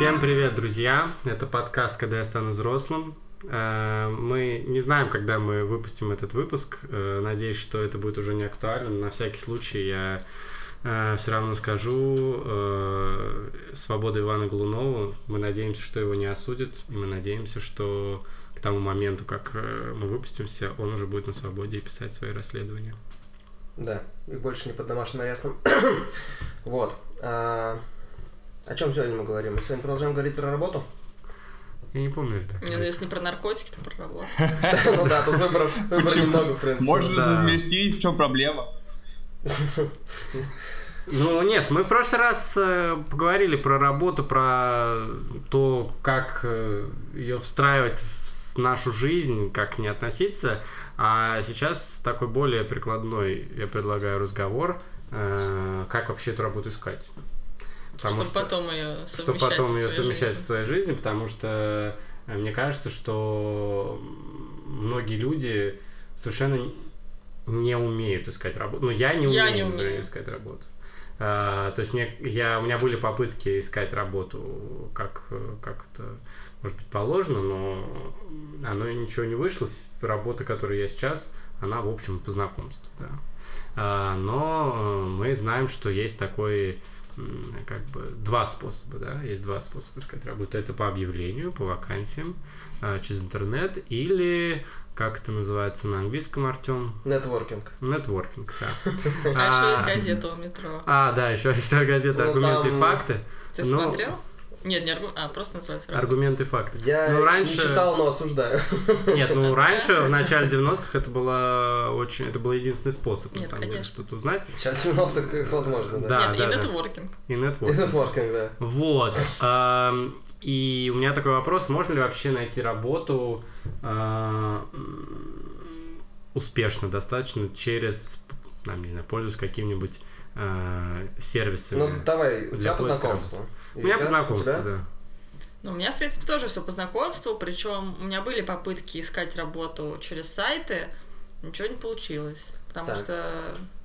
Всем привет, друзья! Это подкаст «Когда я стану взрослым». Э, Мы не знаем, когда мы выпустим этот выпуск. Э, Надеюсь, что это будет уже не актуально. но На всякий случай я все равно скажу э, свободу Ивана Голунова. Мы надеемся, что его не осудят. И мы надеемся, что к тому моменту, как э, мы выпустимся, он уже будет на свободе и писать свои расследования. Да, и больше не под домашним арестом. вот. О чем сегодня мы говорим? Мы сегодня продолжаем говорить про работу? Я не помню, ребят. Не, ну если не про наркотики, то про работу. Ну да, тут Почему? немного, в принципе. Можно заместить, в чем проблема? Ну нет, мы в прошлый раз э, поговорили про работу, про то, как ее встраивать в нашу жизнь, как к ней относиться. А сейчас такой более прикладной я предлагаю разговор, э, как вообще эту работу искать. Потому Чтобы что- потом ее чтобы совмещать потом со ее совмещать жизнью. со своей жизнью, потому что э, мне кажется, что многие люди совершенно не умеют искать работу. Ну, я не умею, Я не умею. искать работу. А, то есть мне, я, у меня были попытки искать работу, как, э, как это, может быть, положено, но оно ничего не вышло. Работа, которую я сейчас, она, в общем, по знакомству, да. А, но мы знаем, что есть такой как бы два способа, да, есть два способа искать работу. Это по объявлению, по вакансиям, а, через интернет или как это называется на английском, Артем? Нетворкинг. Нетворкинг, да. А еще А, есть газета у метро. А, да, еще есть газета Ну, «Аргументы и там- факты». Ты ну, смотрел? Нет, не аргумент, а просто называется работа. Аргументы и факты. Я ну, раньше... не читал, но осуждаю. Нет, ну раньше, в начале 90-х, это было очень, это был единственный способ, на самом деле, что-то узнать. Сейчас 90-х возможно, да. Да. Нет, и нетворкинг. И И нетворкинг. нетворкинг, да. Вот. И у меня такой вопрос, можно ли вообще найти работу а, успешно достаточно через, там, не знаю, пользуясь каким-нибудь а, сервисами? Ну, давай, у тебя по поиска знакомству. У меня по знакомству, тебя? да. Ну, у меня, в принципе, тоже все по знакомству, причем у меня были попытки искать работу через сайты, ничего не получилось. Потому Так. что,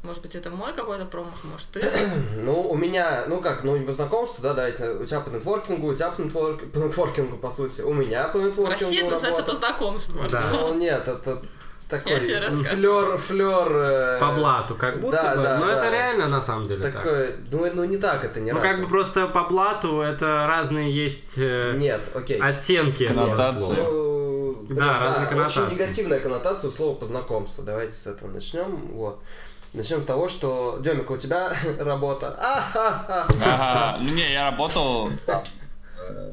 может быть, это мой какой-то промах, может, ты. Ну, у меня, ну как, ну, не по знакомству, да, давайте, у тебя по нетворкингу, у тебя по, нетворк- по нетворкингу, по сути, у меня по В нетворкингу России это называется по работа. знакомству, Да. Ну, нет, это такой флер, флер... э, По блату, как будто да, бы. да, но да. это реально на самом деле так. Такой, ну, ну, не так это, не Ну, разу. как бы просто по блату это разные есть э, Нет, окей. оттенки Коннотации. слова. Ну, Да, разные коннотации. Очень негативная коннотация у слова по знакомству. Давайте с этого начнем. Вот. Начнем с того, что Демик, у тебя работа. Ага, ну не, я работал там, э,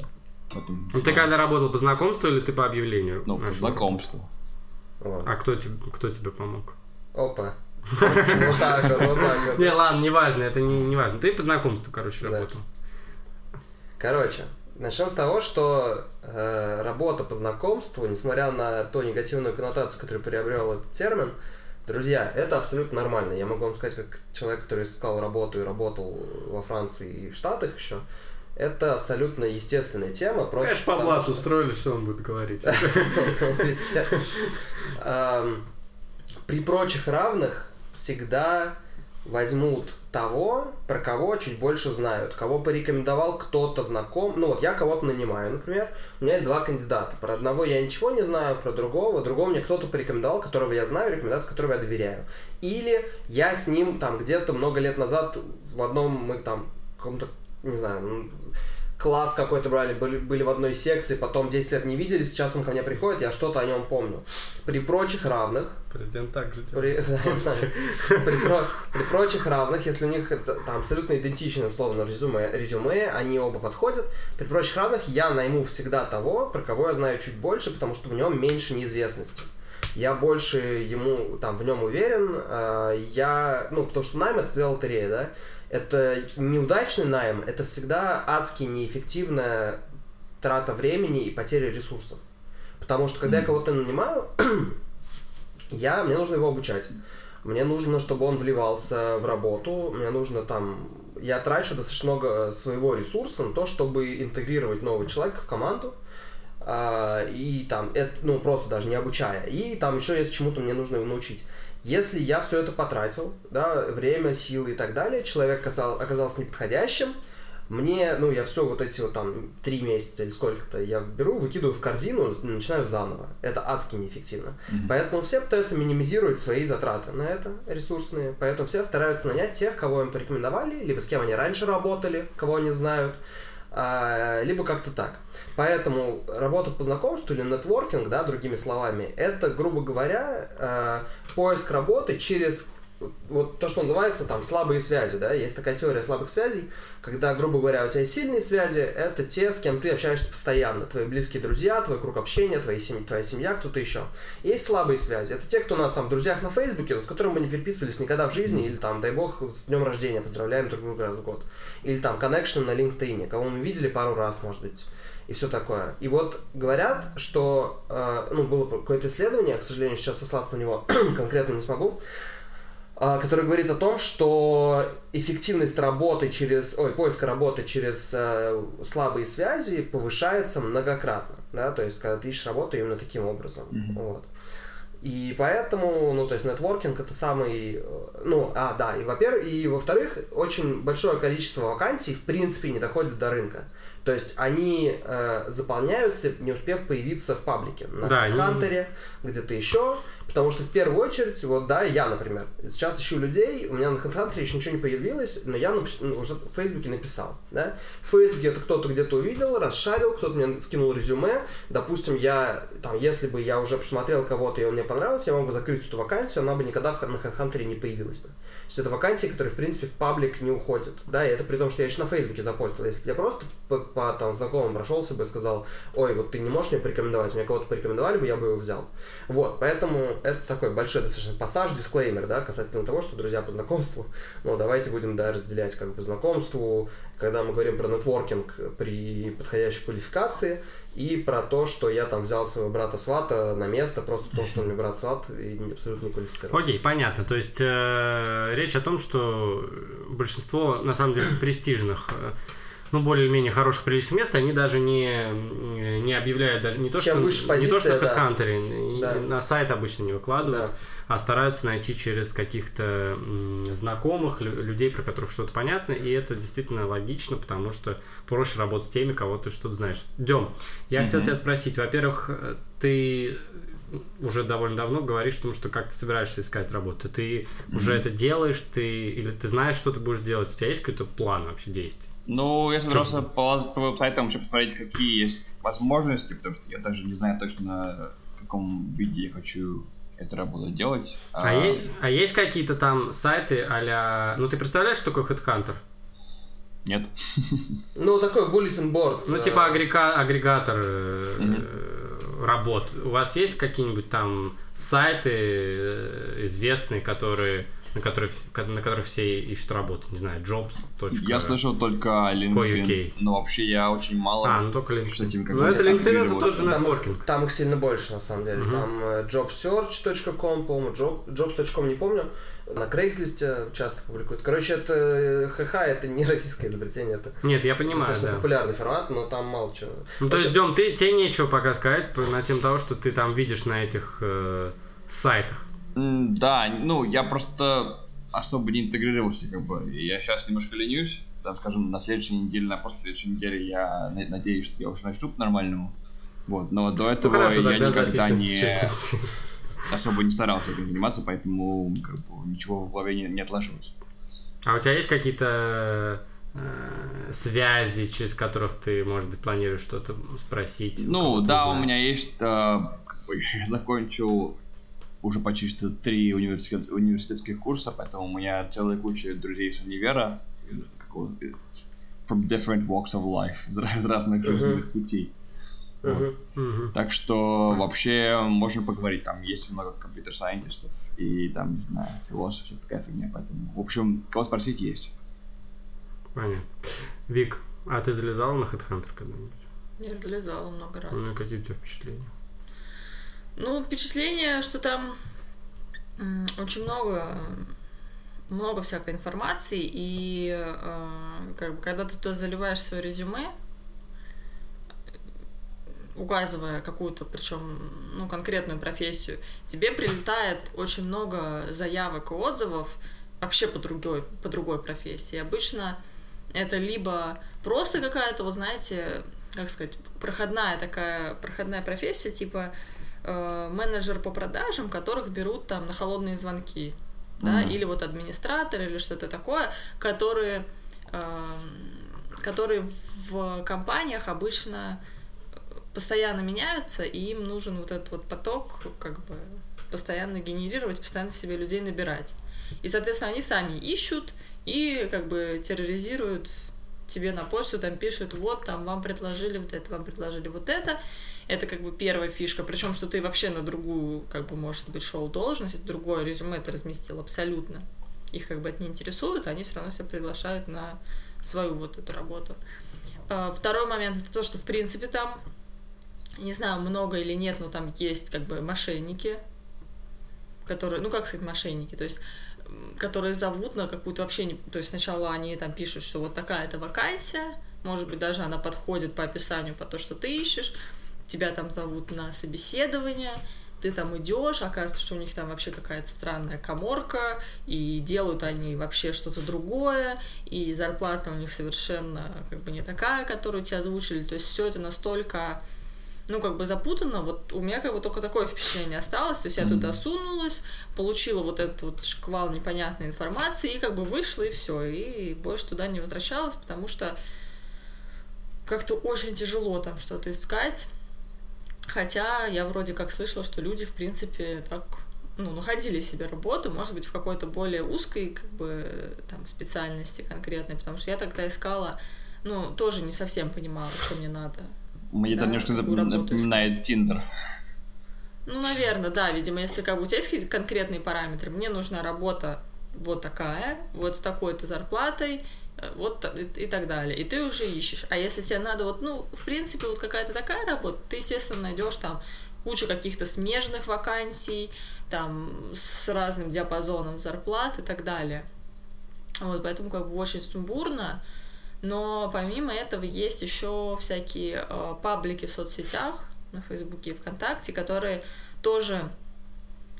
Ну, ты когда работал по знакомству или ты по объявлению? ну, по знакомству. Вот. А кто, тебе- кто тебе помог? Опа. Вот так вот, вот так вот. Не, ладно, не важно, это не, не важно. Ты по знакомству, короче, работал. Короче, начнем с того, что э, работа по знакомству, несмотря на ту негативную коннотацию, которую приобрел этот термин, друзья, это абсолютно нормально. Я могу вам сказать, как человек, который искал работу и работал во Франции и в Штатах еще, это абсолютно естественная тема. Просто Конечно, по блату что- устроили, что он будет говорить. При прочих равных всегда возьмут того, про кого чуть больше знают, кого порекомендовал кто-то знаком. Ну вот я кого-то нанимаю, например, у меня есть два кандидата. Про одного я ничего не знаю, про другого, другого мне кто-то порекомендовал, которого я знаю, рекомендации которого я доверяю. Или я с ним там где-то много лет назад в одном мы там каком-то, не знаю, м, класс какой-то брали, были, были в одной секции, потом 10 лет не виделись, сейчас он ко мне приходит, я что-то о нем помню. При прочих равных, Президент так же делает. при, не знаю, при про- при прочих равных, если у них это, там абсолютно идентичное условно резюме, резюме, они оба подходят, при прочих равных я найму всегда того, про кого я знаю чуть больше, потому что в нем меньше неизвестности. Я больше ему там в нем уверен, э, я, ну, потому что найм это всегда лотерея, да, это неудачный найм, это всегда адски неэффективная трата времени и потеря ресурсов. Потому что когда я кого-то нанимаю, я, мне нужно его обучать. Мне нужно, чтобы он вливался в работу, мне нужно там... Я трачу достаточно много своего ресурса на то, чтобы интегрировать нового человека в команду, а, и там, это, ну, просто даже не обучая. И там еще есть чему-то мне нужно его научить. Если я все это потратил, да, время, силы и так далее, человек оказал- оказался неподходящим, Мне, ну, я все вот эти вот там три месяца или сколько-то я беру, выкидываю в корзину, начинаю заново. Это адски неэффективно. Мгм. Поэтому все пытаются минимизировать свои затраты на это ресурсные. Поэтому все стараются нанять тех, кого им порекомендовали, либо с кем они раньше работали, кого они знают, а, либо как-то так. Поэтому работа по знакомству или нетворкинг, да, другими словами, это, грубо говоря, а, поиск работы через вот то, что называется там слабые связи, да, есть такая теория слабых связей, когда, грубо говоря, у тебя есть сильные связи, это те, с кем ты общаешься постоянно, твои близкие друзья, твой круг общения, твои семьи, твоя семья, кто-то еще. Есть слабые связи, это те, кто у нас там в друзьях на Фейсбуке, с которыми мы не переписывались никогда в жизни, или там, дай бог, с днем рождения поздравляем друг друга раз в год. Или там коннекшн на LinkedIn, кого мы видели пару раз, может быть, и все такое. И вот говорят, что, э, ну, было какое-то исследование, к сожалению, сейчас сослаться на него конкретно не смогу, а, который говорит о том, что эффективность работы через, ой, поиска работы через э, слабые связи повышается многократно, да, то есть когда ты ищешь работу именно таким образом, Мгм. вот. И поэтому, ну, то есть нетворкинг это самый, э, ну, а, да, и во-первых, и во-вторых, очень большое количество вакансий в принципе не доходит до рынка. То есть они э, заполняются, не успев появиться в паблике. На Да, Хантере, где-то еще. Потому что в первую очередь, вот да, я, например, сейчас ищу людей, у меня на HeadHunter еще ничего не появилось, но я напиш- ну, уже в Фейсбуке написал, да. В Фейсбуке это кто-то где-то увидел, расшарил, кто-то мне скинул резюме. Допустим, я, там, если бы я уже посмотрел кого-то, и он мне понравился, я мог бы закрыть эту вакансию, она бы никогда в, на HeadHunter не появилась бы. То есть это вакансии, которые, в принципе, в паблик не уходят, да, и это при том, что я еще на Фейсбуке запостил. Если бы я просто по, по, там, знакомым прошелся бы и сказал, ой, вот ты не можешь мне порекомендовать, мне кого-то порекомендовали бы, я бы его взял. Вот, поэтому это такой большой достаточно пассаж, дисклеймер, да, касательно того, что друзья по знакомству, ну, давайте будем, да, разделять как бы знакомству, когда мы говорим про нетворкинг при подходящей квалификации, и про то, что я там взял своего брата-свата на место, просто потому что он мне брат-сват и не- абсолютно не квалифицирован. Окей, понятно. То есть э, речь о том, что большинство, на самом деле, престижных, э, ну, более-менее хороших приличных мест, они даже не, не объявляют, даже не то, Чем что, выше не то, что позиция, да. HeadHunter, и Да. на сайт обычно не выкладывают, Да. А стараются найти через каких-то знакомых, лю- людей, про которых что-то понятно, и это действительно логично, потому что проще работать с теми, кого ты что-то знаешь. Дем, я хотел тебя спросить, во-первых, ты уже довольно давно говоришь, потому что как ты собираешься искать работу. Ты уже это делаешь, ты или ты знаешь, что ты будешь делать? У тебя есть какой-то план вообще действий? Ну, я собирался полазать по веб-сайтам, чтобы посмотреть, какие есть возможности, потому что я даже не знаю точно, в каком виде я хочу эту работу делать. А, е- а есть какие-то там сайты а Ну, ты представляешь, что такое HeadHunter? Нет. Ну, такой bulletin board. Ну, типа агрека- агрегатор э, работ. У вас есть какие-нибудь там сайты э, известные, которые на которых, на которых все ищут работу? Не знаю, jobs. Я слышал только LinkedIn, но вообще я очень мало А, ну только с LinkedIn. этим как Ну, это LinkedIn, это тот же Там, нетворкинг. там их сильно больше, на самом деле. Мгм. Там э, jobsearch.com, по-моему, job, jobs.com, не помню. На Craigslist часто публикуют. Короче, это э, ХХ, это не российское изобретение, это Нет, я понимаю, достаточно да. популярный формат, но там мало чего. Ну, то есть, Дем, ты, тебе нечего пока сказать на тему того, что ты там видишь на этих э, сайтах. Да, ну я просто особо не интегрировался, как бы. Я сейчас немножко ленюсь. Там, скажем, на следующей неделе, на после следующей недели я на- надеюсь, что я уже начну по-нормальному. Вот, но до Ну, этого хорошо, я никогда не сейчас. особо не старался этим заниматься, поэтому как бы, ничего в голове не, не отложилось. А у тебя есть какие-то э, связи, через которых ты, может быть, планируешь что-то спросить? у Ну, да, у узнать? меня есть, э, как бы, я закончил уже почти что три университет- университетских курса, поэтому у меня целая куча друзей с универа, э, from different walks of life, из раз- из разных жизненных путей. Мгм. Мгм. Так что вообще можно поговорить, там есть много компьютер-сайентистов и там, не знаю, философов, такая фигня, поэтому, в общем, кого спросить есть. Понятно. Вик, а ты залезала на HeadHunter когда-нибудь? Я залезала много раз. Ну, и какие у тебя впечатления? Ну, впечатление, что там очень много много всякой информации, и э, как бы, когда ты туда заливаешь свое резюме, указывая какую-то, причем, ну, конкретную профессию, тебе прилетает очень много заявок и отзывов вообще по другой, по другой профессии. Обычно это либо просто какая-то, вот знаете, как сказать, проходная такая, проходная профессия, типа э, менеджер по продажам, которых берут там на холодные звонки, да, Мгм. или вот администратор или что-то такое, которые, э, которые в компаниях обычно постоянно меняются, и им нужен вот этот вот поток, как бы постоянно генерировать, постоянно себе людей набирать. И, соответственно, они сами ищут и как бы терроризируют тебе на почту, там пишут, вот, там, вам предложили вот это, вам предложили вот это. Это как бы первая фишка. Причем, что ты вообще на другую, как бы, может быть, шел должность, другое резюме ты разместил абсолютно. Их как бы это не интересует, они все равно себя приглашают на свою вот эту работу. А, Второй момент это то, что, в принципе, там, не знаю, много или нет, но там есть как бы мошенники, которые, ну как сказать, мошенники, то есть которые зовут на какую-то вообще не... То есть сначала они там пишут, что вот такая-то вакансия, может быть, даже она подходит по описанию по то, что ты ищешь, тебя там зовут на собеседование, ты там идешь, оказывается, что у них там вообще какая-то странная коморка, и делают они вообще что-то другое, и зарплата у них совершенно как бы не такая, которую тебе озвучили. То есть все это настолько ну, как бы запутанно, вот у меня как бы только такое впечатление осталось, то есть я туда сунулась, получила вот этот вот шквал непонятной информации, и как бы вышла, и все, и больше туда не возвращалась, потому что как-то очень тяжело там что-то искать, хотя я вроде как слышала, что люди, в принципе, так ну, находили себе работу, может быть, в какой-то более узкой, как бы, там, специальности конкретной, потому что я тогда искала, ну, тоже не совсем понимала, что мне надо. Мне это Да, немножко какую работу напоминает Тиндер. Ну, наверное, да, видимо, если как бы у тебя есть какие-то конкретные параметры, мне нужна работа вот такая, вот с такой-то зарплатой, вот та- и, и так далее. И ты уже ищешь. А если тебе надо вот, ну, в принципе, вот какая-то такая работа, ты, естественно, найдешь там кучу каких-то смежных вакансий, там, с разным диапазоном зарплат и так далее. Вот, поэтому как бы очень сумбурно. Но помимо этого есть еще всякие э, паблики в соцсетях, на Фейсбуке и ВКонтакте, которые тоже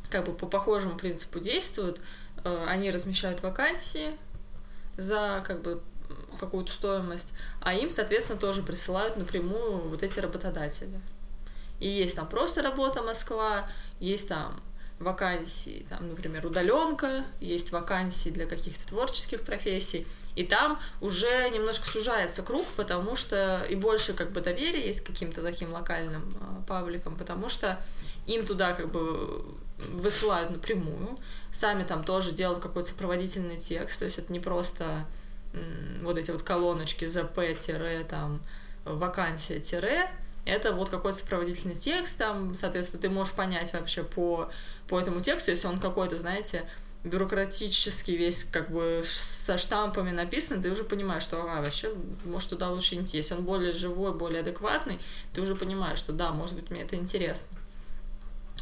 как бы по похожему принципу действуют. Э, Они размещают вакансии за как бы какую-то стоимость, а им, соответственно, тоже присылают напрямую вот эти работодатели. И есть там просто работа Москва, есть там вакансии, там, например, удаленка, есть вакансии для каких-то творческих профессий, и там уже немножко сужается круг, потому что и больше как бы доверия есть каким-то таким локальным э, пабликам, потому что им туда как бы высылают напрямую, сами там тоже делают какой-то сопроводительный текст, то есть это не просто вот эти вот колоночки ЗП, тире, там, вакансия, тире, это вот какой-то сопроводительный текст, там, соответственно, ты можешь понять вообще по, по этому тексту, если он какой-то, знаете, бюрократический весь как бы со штампами написан, ты уже понимаешь, что а, вообще, может, туда лучше идти. Если он более живой, более адекватный, ты уже понимаешь, что да, может быть, мне это интересно.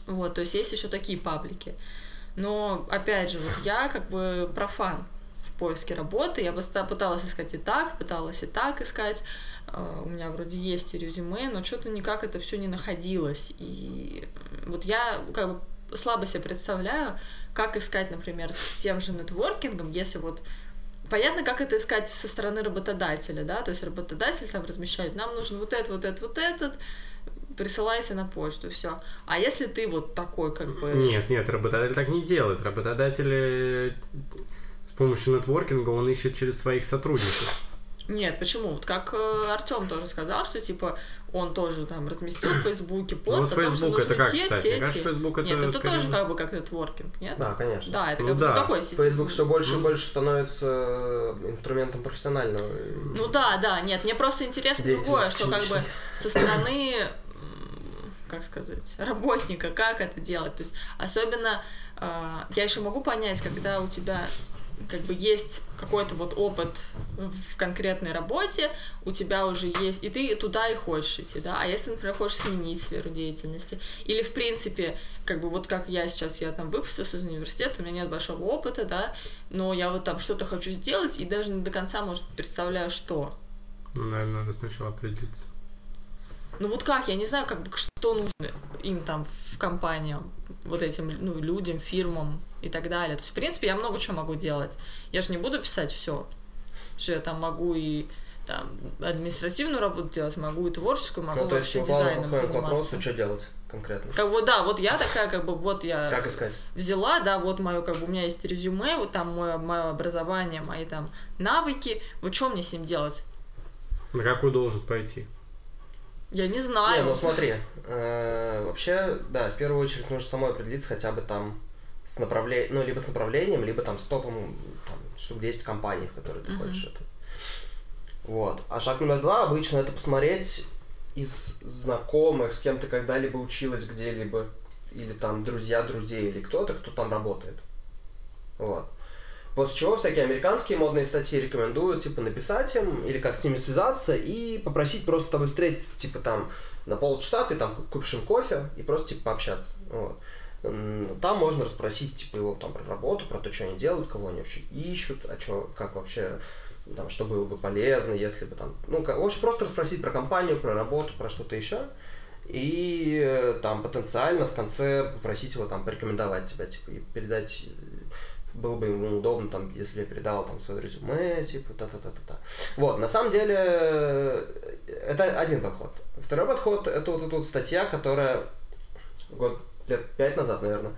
Вот, то есть есть еще такие паблики. Но, опять же, вот я как бы профан в поиске работы. Я пыталась искать и так, пыталась и так искать. Э, У меня вроде есть и резюме, но что-то никак это все не находилось. И вот я как бы слабо себе представляю, как искать, например, тем же нетворкингом, если вот Понятно, как это искать со стороны работодателя, да, то есть работодатель там размещает, нам нужен вот этот, вот этот, вот этот, присылайте на почту, все. А если ты вот такой, как бы... Нет, нет, работодатель так не делает. Работодатель э, с помощью нетворкинга он ищет через своих сотрудников. Нет, почему? Вот как Артем тоже сказал, что типа он тоже там разместил в Фейсбуке пост вот о том, что нужны как, те, кстати? те, Мне кажется, те. Facebook это Нет, это скорее- тоже как бы как нетворкинг, нет? Да, конечно. Да, это Ну как бы да. ну, такой сети. Facebook все больше и больше становится инструментом профессионального. Ну да, да, нет, мне просто интересно другое, что как бы со стороны, как сказать, работника, как это делать. То есть особенно э, я еще могу понять, когда у тебя как бы есть какой-то вот опыт в конкретной работе, у тебя уже есть, и ты туда и хочешь идти, да, а если, например, хочешь сменить сферу деятельности, или, в принципе, как бы вот как я сейчас, я там выпустилась из университета, у меня нет большого опыта, да, но я вот там что-то хочу сделать, и даже не до конца, может, представляю, что. Ну, наверное, надо сначала определиться. Ну вот как, я не знаю, как бы, что нужно им там в компаниям, вот этим, ну, людям, фирмам и так далее. То есть, в принципе, я много чего могу делать. Я же не буду писать все. что я там могу и там административную работу делать, могу и творческую, могу Ну, то есть, вообще плавно дизайном подходим к заниматься. вопросу, что делать конкретно. Как бы, да, вот я такая, как бы, вот я Как искать? взяла, да, вот мое, как бы, у меня есть резюме, вот там мое, мое образование, мои там навыки, вот что мне с ним делать? На какую должность пойти? Я не Не, знаю. ну смотри, э, вообще, да, в первую очередь нужно самой определиться хотя бы там с направлением, ну, либо с направлением, либо там с топом, там, штук 10 компаний, в которые ты хочешь это. Вот. А шаг номер два обычно это посмотреть из знакомых, с кем ты когда-либо училась где-либо, или там друзья друзей, или кто-то, кто там работает. Вот. После чего всякие американские модные статьи рекомендуют, типа, написать им или как с ними связаться и попросить просто с тобой встретиться, типа, там, на полчаса ты там купишь им кофе и просто, типа, пообщаться. Вот. Там можно расспросить, типа, его там про работу, про то, что они делают, кого они вообще ищут, а что, как вообще, там, что было бы полезно, если бы там, ну, как- в общем, просто расспросить про компанию, про работу, про что-то еще. И э, там потенциально в конце попросить его там порекомендовать тебя, типа, и передать было бы ему удобно, там, если я передал там свое резюме, типа, та-та-та-та-та. Вот, на самом деле, это один подход. Второй подход, это вот эта вот статья, которая год, лет пять назад, наверное,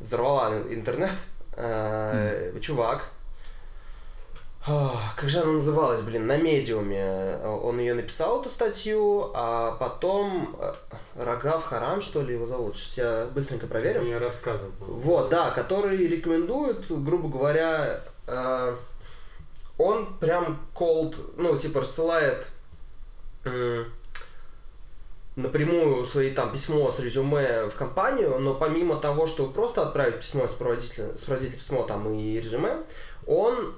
взорвала интернет. Э, Чувак, как же она называлась, блин, на медиуме. Э, Он ее написал, эту статью, а потом э, Рагав Харан, что ли, его зовут. Сейчас я быстренько проверю. мне рассказывал. Вот, да, который рекомендует, грубо говоря, э, он прям cold, ну, типа, рассылает напрямую свои там письмо с резюме в компанию, но помимо того, что просто отправить письмо, сопроводитель, сопроводитель письмо там и резюме, он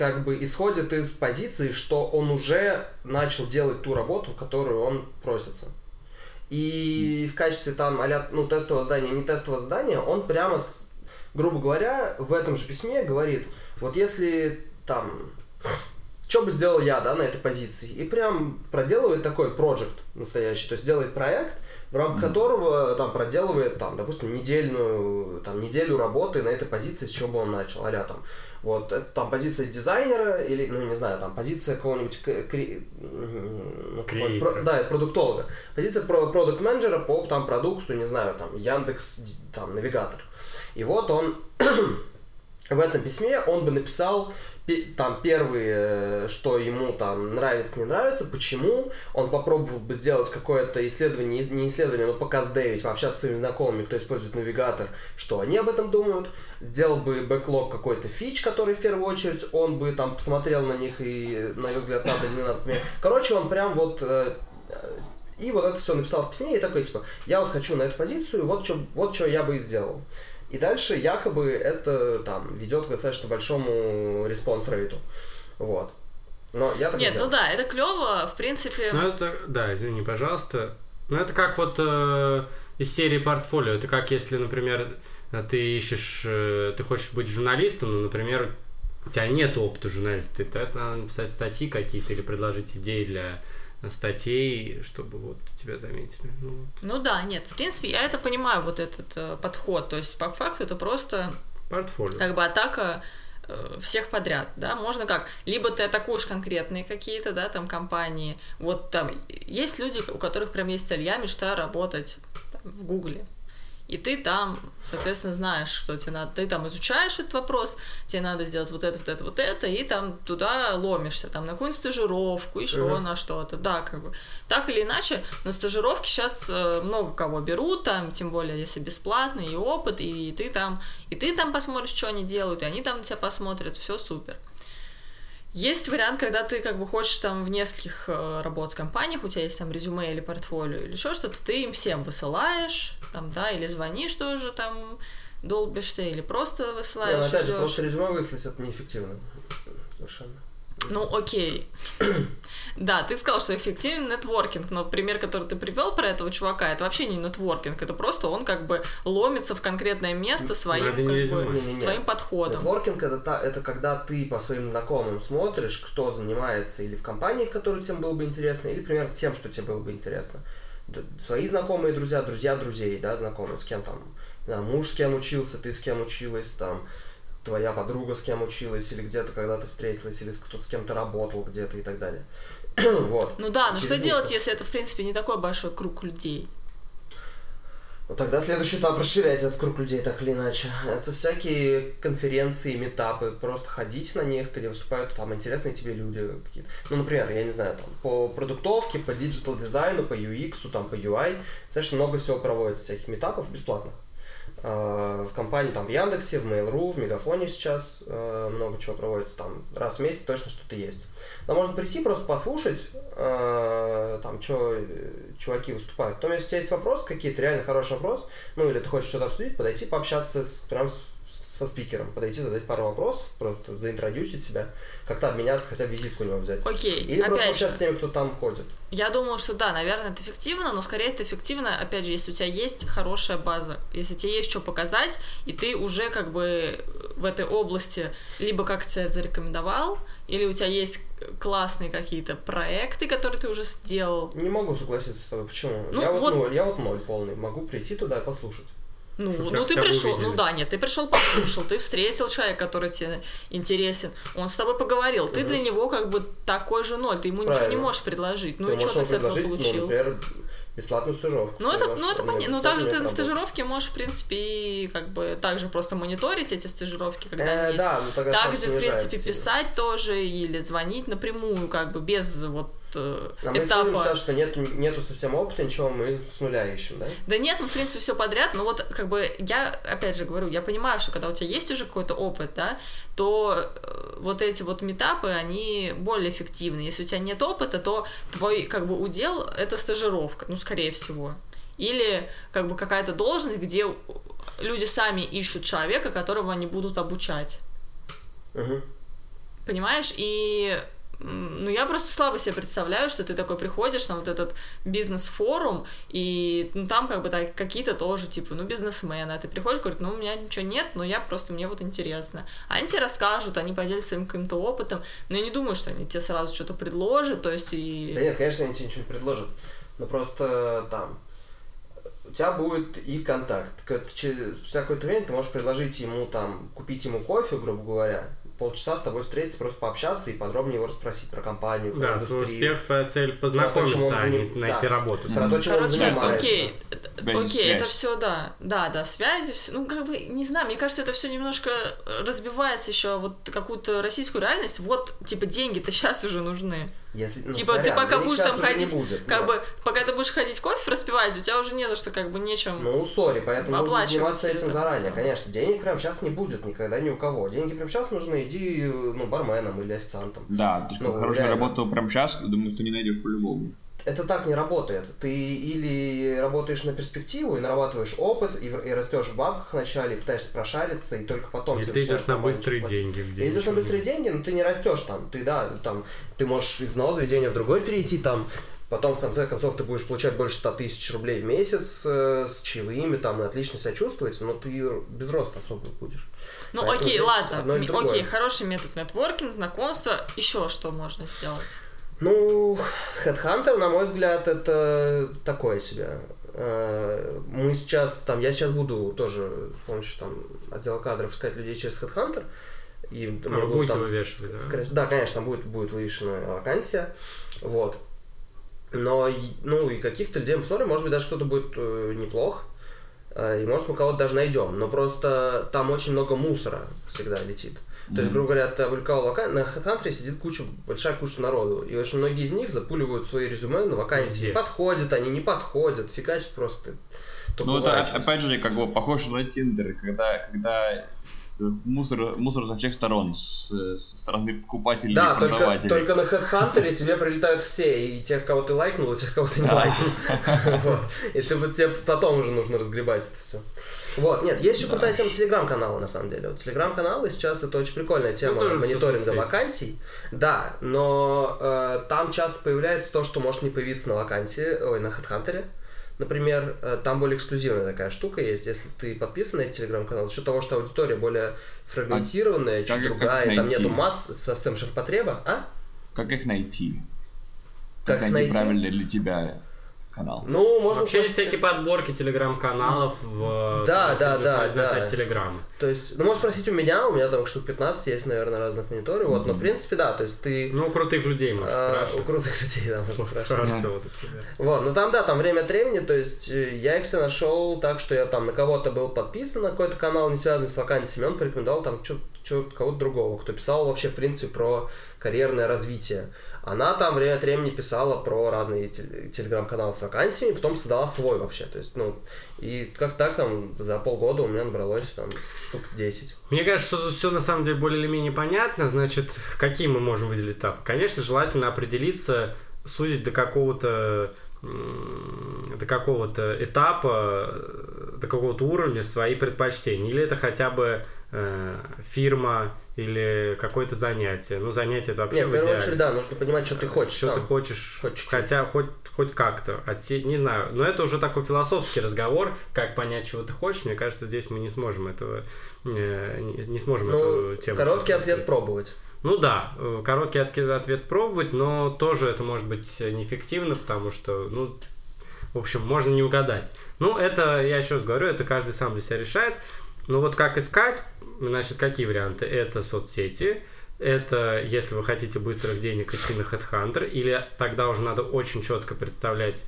как бы исходит из позиции, что он уже начал делать ту работу, в которую он просится. И в качестве там а ну, тестового задания, не тестового задания, он прямо, с, грубо говоря, в этом же письме говорит, вот если там, что бы сделал я, да, на этой позиции, и прям проделывает такой проект настоящий, то есть делает проект, в рамках которого там проделывает там, допустим, недельную, там, неделю работы на этой позиции, с чего бы он начал, а там, вот, это там позиция дизайнера или, ну, не знаю, там, позиция какого-нибудь кре- ну, про- да, продуктолога. Позиция про продукт менеджера по там продукту, не знаю, там, Яндекс, там, навигатор. И вот он в этом письме он бы написал там первые, что ему там нравится, не нравится, почему. Он попробовал бы сделать какое-то исследование, не исследование, но показ Дэвид, пообщаться с своими знакомыми, кто использует навигатор, что они об этом думают. Сделал бы бэклог какой-то фич, который в первую очередь он бы там посмотрел на них и на его взгляд надо не надо. Короче, он прям вот э, э, и вот это все написал в письме, и такой, типа, я вот хочу на эту позицию, вот что вот чё я бы и сделал. И дальше якобы это там ведет к достаточно большому response rate у. Вот. Но я так не Нет, ну делаю. да, это клево, в принципе. Ну это, да, извини, пожалуйста. Ну это как вот э, из серии портфолио. Это как если, например, ты ищешь, э, ты хочешь быть журналистом, но, например, у тебя нет опыта журналиста, то это надо написать статьи какие-то или предложить идеи для статей, чтобы вот тебя заметили. Ну, вот. Ну да, нет, в принципе, я это понимаю, вот этот э, подход. То есть, по факту, это просто Портфолио. как бы атака э, всех подряд, да, можно как, либо ты атакуешь конкретные какие-то, да, там, компании, вот там, есть люди, у которых прям есть цель, я мечтаю работать там, в Гугле, и ты там, соответственно, знаешь, что тебе надо, ты там изучаешь этот вопрос, тебе надо сделать вот это, вот это, вот это, и там туда ломишься, там, на какую-нибудь стажировку, еще Мгм. на что-то, да, как бы, так или иначе, на стажировки сейчас э, много кого берут, там, тем более, если бесплатно, и опыт, и ты там, и ты там посмотришь, что они делают, и они там на тебя посмотрят, все супер. Есть вариант, когда ты как бы хочешь там в нескольких э, работать компаниях, у тебя есть там резюме или портфолио или еще что-то, ты им всем высылаешь, там, да, или звонишь тоже там, долбишься, или просто ну, высылаешь, опять же, просто резюме выслать это неэффективно. Совершенно. Ну, окей. Да, ты сказал, что эффективен нетворкинг, но пример, который ты привел про этого чувака, это вообще не нетворкинг, это просто он как бы ломится в конкретное место своим, это не как бы, Не-не-не. своим подходом. Нетворкинг это, та, это когда ты по своим знакомым смотришь, кто занимается или в компании, которая тебе было бы интересно, или, например, тем, что тебе было бы интересно. Свои знакомые друзья, друзья друзей, да, знакомые, с кем там, не знаю, муж с кем учился, ты с кем училась, там, твоя подруга с кем училась, или где-то когда-то встретилась, или кто-то с кем то работал где-то и так далее. вот. Ну да, но Через что них. делать, если это, в принципе, не такой большой круг людей? Ну, тогда следующий этап расширять этот круг людей так или иначе. Это всякие конференции, митапы. Просто ходить на них, где выступают там интересные тебе люди какие-то. Ну, например, я не знаю, там, по продуктовке, по digital дизайну, по UX, там, по UI. Знаешь, много всего проводится всяких метапов бесплатных. Э, В компании, там, в Яндексе, в Mail.ru, в Мегафоне сейчас э, много чего проводится. Там раз в месяц точно что-то есть. Но можно прийти, просто послушать, э, там, что чуваки выступают. Потом, если у тебя есть вопрос, какие-то реально хороший вопрос, ну, или ты хочешь что-то обсудить, подойти, пообщаться с, прям с- со спикером, подойти, задать пару вопросов, просто заинтродюсить себя, как-то обменяться, хотя бы визитку у него взять. Окей, Или просто опять же, общаться с теми, кто там ходит. я думаю, что да, наверное, это эффективно, но скорее это эффективно, опять же, если у тебя есть хорошая база, если тебе есть что показать, и ты уже как бы в этой области либо как себя зарекомендовал, или у тебя есть классные какие-то проекты, которые ты уже сделал. Не могу согласиться с тобой. Почему? Ну, я вот, вот- ноль, я вот ноль полный. Могу прийти туда и послушать. Ну, Чтоб ну ты пришел, увидели. ну да, нет, ты пришел, послушал, ты встретил человека, который тебе интересен, он с тобой поговорил, ты для него как бы такой же ноль, ты ему ничего не можешь предложить, ну ты и что ты с этого ну, получил? например, бесплатную стажировку. Ну это, ну это понятно. Ну также ты на стажировке можешь, в принципе, и как бы также просто мониторить эти стажировки, когда Э, они есть. да, ну тогда Также, в принципе, снижается писать тоже или звонить напрямую, как бы без вот э, А мы этапа. сейчас, что нет, нету совсем опыта, ничего, мы с нуля ищем, да? Да нет, ну, в принципе, все подряд, но вот, как бы, я, опять же говорю, я понимаю, что когда у тебя есть уже какой-то опыт, да, то э, вот эти вот метапы, они более эффективны. Если у тебя нет опыта, то твой, как бы, удел — это стажировка, ну, скорее всего. Или, как бы, какая-то должность, где люди сами ищут человека, которого они будут обучать. Мгм. Понимаешь? И ну, я просто слабо себе представляю, что ты такой приходишь на вот этот бизнес-форум, и ну, там как бы так, какие-то тоже, типа, ну, бизнесмены, а ты приходишь, говорит, ну, у меня ничего нет, но я просто, мне вот интересно. А они тебе расскажут, они поделятся своим каким-то опытом, но я не думаю, что они тебе сразу что-то предложат, то есть и... Да нет, конечно, они тебе ничего не предложат. Но просто там у тебя будет их контакт. Через- Спустя какое-то время ты можешь предложить ему там, купить ему кофе, грубо говоря, полчаса с тобой встретиться, просто пообщаться и подробнее его расспросить про компанию, про Да, индустрию. успех, твоя цель Про то, чем он познакомиться, а не найти да. работу. Про то, чем он Короче, занимается. окей, окей, это все, да, да, да, связи, всё- ну, как бы, не знаю, мне кажется, это все немножко разбивается еще вот какую-то российскую реальность, вот, типа, деньги-то сейчас уже нужны. Если, ну, Типа, ты сорян, пока будешь там ходить, будет, как да. бы, пока ты будешь ходить кофе распивать, у тебя уже не за что, как бы, нечем. Ну, сори, поэтому нужно заниматься этим заранее, всё. конечно. Денег прям сейчас не будет никогда ни у кого. Деньги прям сейчас нужны, иди, ну, барменом или официантом. Да, то есть Ну, хорошую реально. работу прямо сейчас, думаю, ты не найдешь по-любому. Это так не работает. Ты или работаешь на перспективу и нарабатываешь опыт, и, в- и растешь в бабках вначале, и пытаешься прошариться, и только потом И тебе ты идешь на быстрые платить. деньги. где Или идешь на быстрые деньги, но ты не растешь там. Ты, да, там, ты можешь из одного заведения в другое перейти, там, потом, в конце концов, ты будешь получать больше 100 тысяч рублей в месяц э, с чаевыми, там, и отлично себя чувствовать, но ты без роста особо будешь. Ну, Поэтому окей, ладно, или окей, хороший метод нетворкинг, знакомства, еще что можно сделать? Ну, Headhunter, на мой взгляд, это такое себе. Э, Мы сейчас, там, я сейчас буду тоже с помощью там отдела кадров искать людей через Headhunter. И А вы будут будете там, вывешивать, да? скорее да, конечно, там будет, будет вывешена вакансия. Вот. Но, ну, и каких-то людей посмотрим, может быть, даже кто-то будет э, неплох. Э, И может мы кого-то даже найдем. Но просто там очень много мусора всегда летит. То есть, грубо говоря, ты опубликовал вакансию, на HeadHunter сидит куча, большая куча народу. И очень многие из них запуливают свои резюме на вакансии. Везде. Подходят они, не подходят, фигачат просто. Ну, это, опять же, как бы похоже на Тиндер, когда, когда мусор, мусор со всех сторон, с, со стороны покупателей Да, и только, продавателей. только на HeadHunter тебе прилетают все, и тех, кого ты лайкнул, и тех, кого ты не лайкнул. Вот. И ты, вот тебе потом уже нужно разгребать это все. Вот, нет, есть еще крутая тема телеграм-канала, на самом деле. Вот телеграм-каналы сейчас это очень прикольная тема тоже мониторинга вакансий. Да, но э, там часто появляется то, что может не появиться на вакансии, ой, на HeadHunter. Например, э, там более эксклюзивная такая штука есть, если ты подписан на эти телеграм-каналы, за счет того, что аудитория более фрагментированная, чуть их- как другая, и там нету масс совсем ширпотреба, а? Как их найти? Как Как, найти найти? правильно для тебя? Канал. Ну, можно Вообще есть спросить- всякие подборки телеграм-каналов в Да, на- да, на да, на да. сайте Телеграма. То есть, ну, можешь спросить у меня, у меня там штук 15 есть, наверное, разных мониторов, вот, но, в принципе, да, то есть ты... Ну, у крутых людей можешь а, у спрашивать. крутых людей, да, можно спрашивать. Харцева, например. Вот, ну там, да, там время от времени, то есть э, я их все нашел так, что я там на кого-то был подписан, на какой-то канал, не связанный с вакансиями, он порекомендовал там чё, чё, кого-то другого, кто писал вообще, в принципе, про карьерное развитие. Она там время от времени писала про разные тел- телеграм-каналы с вакансиями, потом создала свой вообще, то есть, ну, и как так там за полгода у меня набралось там штук 10. Мне кажется, что тут все на самом деле более или менее понятно. Значит, какие мы можем выделить этапы? Конечно, желательно определиться, сузить до какого-то до какого-то этапа, до какого-то уровня свои предпочтения. Или это хотя бы э, фирма или какое-то занятие. Ну, занятие это вообще Нет, в первую идеале. очередь, да, нужно понимать, что ты хочешь Что сам. ты хочешь, чуть-чуть. хотя хоть, хоть как-то, отсе- не знаю, но это уже такой философский разговор, как понять, чего ты хочешь, мне кажется, здесь мы не сможем этого, э, не, не сможем Ну, эту тему. короткий ответ пробовать. Ну да, э, короткий ответ пробовать, но тоже это может быть неэффективно, потому что, ну, в общем, можно не угадать. Ну, это, я еще раз говорю, это каждый сам для себя решает. Ну вот как искать, значит, какие варианты? Это соцсети, это если вы хотите быстрых денег идти на HeadHunter, или тогда уже надо очень четко представлять,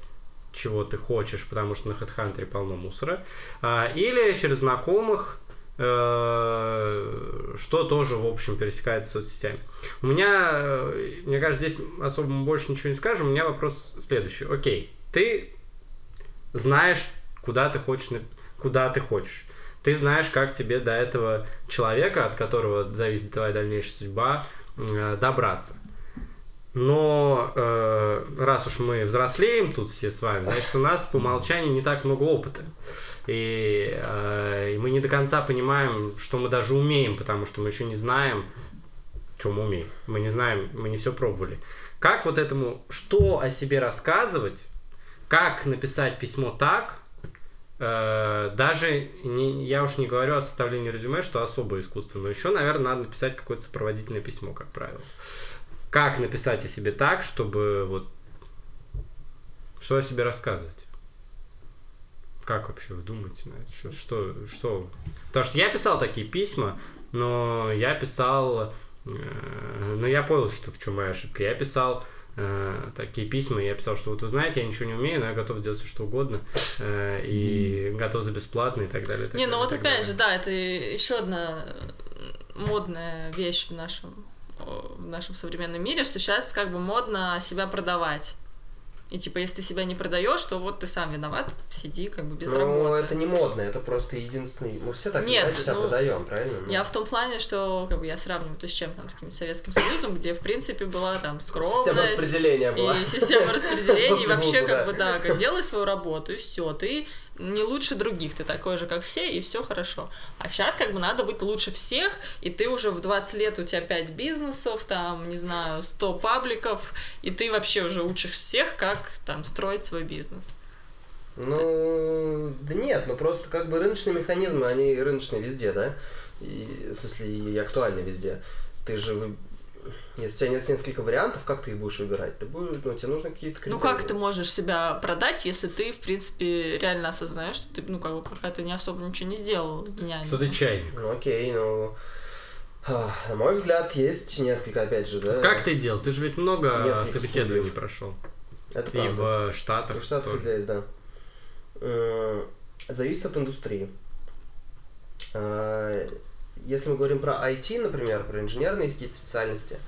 чего ты хочешь, потому что на HeadHunter полно мусора. А, Или через знакомых, э, что тоже, в общем, пересекается с соцсетями. У меня, э, мне кажется, здесь особо больше ничего не скажем. У меня вопрос следующий. Окей, ты знаешь, куда ты хочешь, куда ты хочешь. Ты знаешь, как тебе до этого человека, от которого зависит твоя дальнейшая судьба, э, добраться. Но э, раз уж мы взрослеем тут все с вами, значит, у нас по умолчанию не так много опыта. И, э, и мы не до конца понимаем, что мы даже умеем, потому что мы еще не знаем, что мы умеем. Мы не знаем, мы не все пробовали. Как вот этому, что о себе рассказывать, как написать письмо так, даже не, я уж не говорю о составлении резюме, что особое искусство, но еще, наверное, надо написать какое-то сопроводительное письмо, как правило. Как написать о себе так, чтобы вот что о себе рассказывать? Как вообще вы думаете на это? Что, что, что? Потому что я писал такие письма, но я писал, э, но я понял, что в чем моя ошибка. Я писал э, такие письма, я писал, что вот вы знаете, я ничего не умею, но я готов делать все что угодно э, и готов за бесплатно и так далее. так Не, ну далее, и вот опять далее. же, да, это еще одна э, модная вещь в нашем, в нашем современном мире, что сейчас как бы модно себя продавать. И типа, если ты себя не продаешь, то вот ты сам виноват, сиди как бы без ну, работы. это не модно, это просто единственный... Мы все так Нет, себя ну, продаем, правильно? Ну, Я в том плане, что как бы я сравниваю то с чем там, с каким-то Советским Союзом, где в принципе была там Система скромность, распределения была. и система распределения, и вообще как бы да, как делай свою работу, и все, ты не лучше других, ты такой же, как все, и все хорошо. А сейчас как бы надо быть лучше всех, и ты уже в 20 лет, у тебя 5 бизнесов, там, не знаю, 100 пабликов, и ты вообще уже учишь всех, как там строить свой бизнес. Ну, да нет, ну просто как бы рыночные механизмы, они рыночные везде, да? И, в смысле, и актуальны везде. Ты же, если у тебя нет несколько вариантов, как ты их будешь выбирать? Ты будешь, ну, тебе нужно какие-то Ну критерии. как ты можешь себя продать, если ты, в принципе, реально осознаешь, что ты, ну, как бы, пока ты не особо ничего не сделал гениально. Что ты чайник? Ну окей, ну... а, На мой взгляд, есть несколько, опять же, да? Как ты делал? Ты же ведь много Несколько собеседований студиев. прошел. Это И правда. в Штатах В Штатах тоже. здесь, да. Зависит от индустрии. Если мы говорим про IT, например, про инженерные какие-то специальности,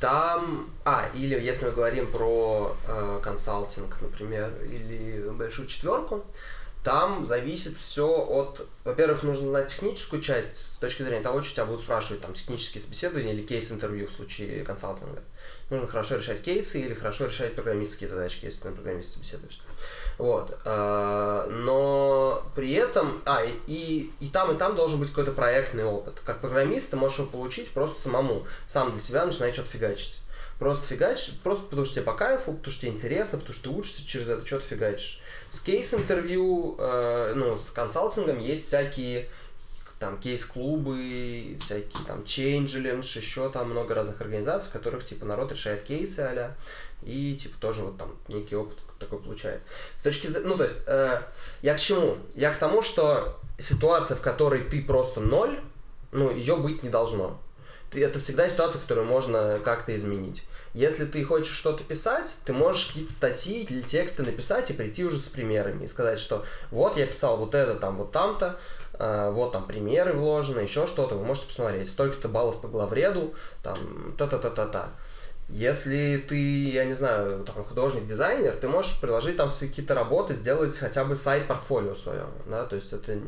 там... А, или если мы говорим про э, консалтинг, например, или большую четверку, там зависит все от... Во-первых, нужно знать техническую часть с точки зрения того, что тебя будут спрашивать, там, технические собеседования или кейс-интервью в случае консалтинга. Нужно хорошо решать кейсы или хорошо решать программистские задачки, если ты на программиста собеседуешь. Вот. э, Но при этом... А, и, и там, и там должен быть какой-то проектный опыт. Как программист ты можешь его получить просто самому. Сам для себя начинаешь что-то фигачить. Просто фигачишь, просто потому что тебе по кайфу, потому что тебе интересно, потому что ты учишься через это, что-то фигачишь. С кейс-интервью, э, ну, с консалтингом есть всякие там кейс-клубы, всякие там Changelinge, еще там много разных организаций, в которых типа народ решает кейсы а и типа тоже вот там некий опыт такое получает. С точки зрения, ну, то есть, э, я к чему? Я к тому, что ситуация, в которой ты просто ноль, ну, ее быть не должно. Ты- Это всегда ситуация, которую можно как-то изменить. Если ты хочешь что-то писать, ты можешь какие-то статьи или тексты написать и прийти уже с примерами и сказать, что вот я писал вот это там, вот там-то, э, вот там примеры вложены, еще что-то, вы можете посмотреть. Столько-то баллов по главреду, там, та-та-та-та-та. Если ты, я не знаю, там, художник-дизайнер, ты можешь приложить там свои какие-то работы, сделать хотя бы сайт-портфолио свое, да, то есть это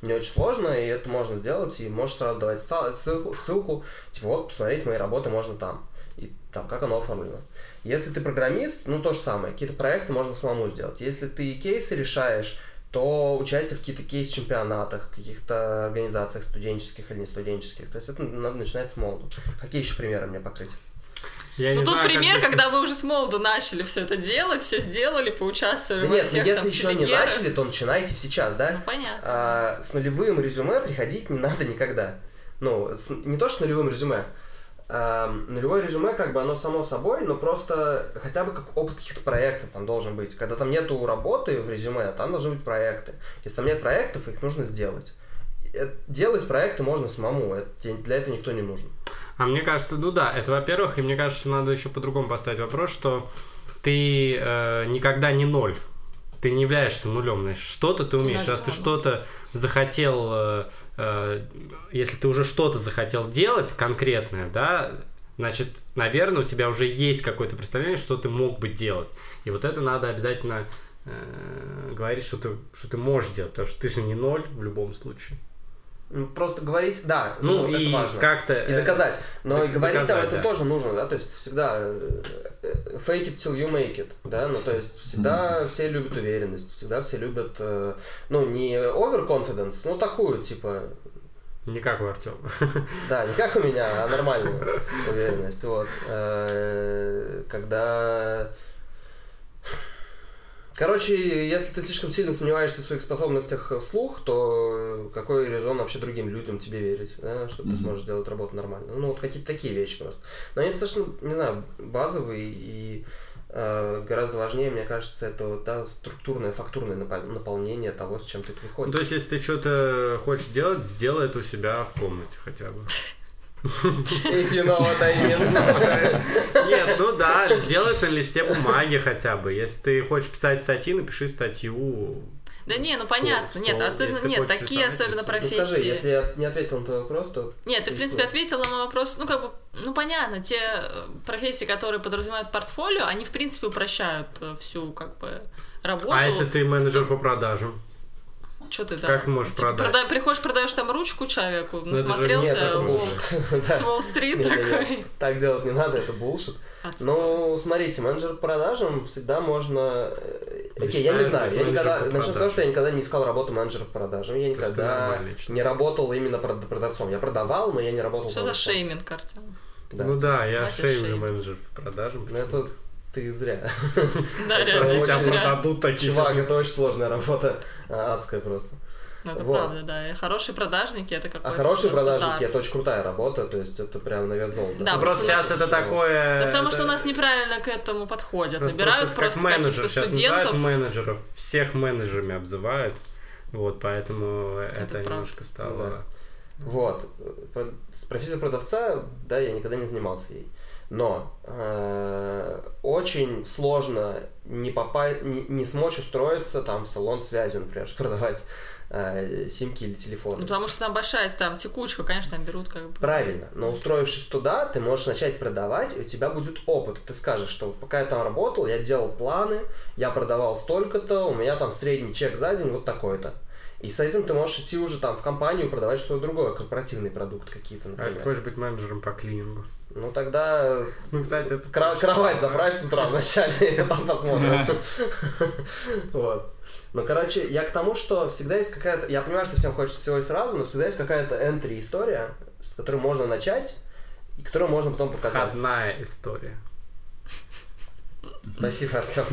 не очень сложно, и это можно сделать, и можешь сразу давать ссылку, ссылку, типа, вот, посмотреть мои работы можно там, и там, как оно оформлено. Если ты программист, ну, то же самое, какие-то проекты можно самому сделать. Если ты кейсы решаешь, то участие в каких-то кейс-чемпионатах, каких-то организациях студенческих или не студенческих. То есть это надо начинать с молоду. Какие еще примеры мне покрыть? Я Ну тут знаю, пример, когда вы уже с молоду начали все это делать, все сделали, поучаствовали Да во нет, ну, всех если там еще не начали, то начинайте сейчас, да? Ну, понятно. А, с нулевым резюме приходить не надо никогда. Ну, с- не то, что с нулевым резюме. А, нулевое резюме, как бы, оно само собой, но просто хотя бы как опыт каких-то проектов там должен быть. Когда там нету работы в резюме, там должны быть проекты. Если там нет проектов, их нужно сделать. Э, Делать проекты можно самому, это тебе- для этого никто не нужен. А мне кажется, ну да, это во-первых, и мне кажется, что надо еще по-другому поставить вопрос, что ты э, никогда не ноль. Ты не являешься нулем, значит, что-то ты умеешь. Да, Раз ты что-то захотел, э, э, если ты уже что-то захотел делать конкретное, да, значит, наверное, у тебя уже есть какое-то представление, что ты мог бы делать. И вот это надо обязательно э, говорить, что ты, что ты можешь делать, потому что ты же не ноль в любом случае. Просто говорить, да, Ну, ну, и это важно. как-то... И э, доказать. Но и говорить там доказать, это да. тоже нужно, да, то есть всегда э, э, fake it till you make it, да, ну то есть всегда все любят уверенность, всегда все любят, ну не overconfidence, ну такую, типа, Не как у Артема. да, не как у меня, а нормальную уверенность, вот. Когда... Короче, если ты слишком сильно сомневаешься в своих способностях вслух, то какой резон вообще другим людям тебе верить, да, что ты Мгм. сможешь сделать работу нормально? Ну, вот какие-то такие вещи просто. Но они достаточно, не знаю, базовые и э, гораздо важнее, мне кажется, это вот, да, структурное, фактурное напол- наполнение того, с чем ты Ну, приходишь. то есть, если ты что-то хочешь сделать, сделай это у себя в комнате хотя бы. If you know what I mean. Нет, ну да, сделай это на листе бумаги хотя бы. Если ты хочешь писать статьи, напиши статью. Да не, ну понятно, что, нет, особенно, нет, такие особенно рисуй. Ну профессии. скажи, если я не ответил на твой вопрос, то... Нет, ты, в принципе, ответила на вопрос, ну, как бы, ну, понятно, те э, профессии, которые подразумевают портфолио, они, в принципе, упрощают э, всю, как бы, работу. А если ты менеджер по продажам? Что ты, да? как можешь Типа, продать? прода- Приходишь, продаешь там ручку человеку, Ну, насмотрелся, с. Уолл-стрит такой. Так делать не надо, это булшит. Ну, смотрите, менеджер по продажам всегда можно... э, Окей, я не знаю, я никогда... Начнем с того, что я никогда не искал работу менеджера по продажам. Я никогда не работал именно прод- продавцом. Я продавал, но я не работал Что за шейминг, Артем? Да. Ну да, я шеймлю шеймить. менеджер по продажам. Ну, это ты зря. Да, Это реально, тебя продадут такие. Чувак, это очень сложная работа. а, Адская просто. Ну, это Вот. правда, да. И хорошие продажники, это А какой-то хорошие просто продажники дар. это очень крутая работа, то есть это прям на вес золота. Да, просто просто сейчас это такое... Да потому что у это- нас неправильно к этому подходят. Просто Набирают как просто менеджер. каких-то студентов. менеджеров, всех менеджерами обзывают. Вот, поэтому это, правда. немножко стало... Вот. Про- С профессией продавца, да, я никогда не занимался ей. Но э, очень сложно не попасть, не, не смочь устроиться там в салон связи, например, продавать э, симки или Ну, телефоны. потому что там большая там текучка, конечно, там берут как бы. Правильно, но устроившись туда, ты можешь начать продавать, и у тебя будет опыт. Ты скажешь, что пока я там работал, я делал планы, я продавал столько-то, у меня там средний чек за день вот такой-то. И с этим ты можешь идти уже там в компанию продавать что-то другое, корпоративный продукт какие-то, А если например. хочешь быть менеджером по клинингу? Ну тогда Ну, кстати, это... кра- кровать заправь с утра вначале, и там посмотрим. Вот. Ну, короче, я к тому, что всегда есть какая-то... Я понимаю, что всем хочется всего и сразу, но всегда есть какая-то entry история, с которой можно начать, и которую можно потом показать. Входная история. Спасибо, Артем.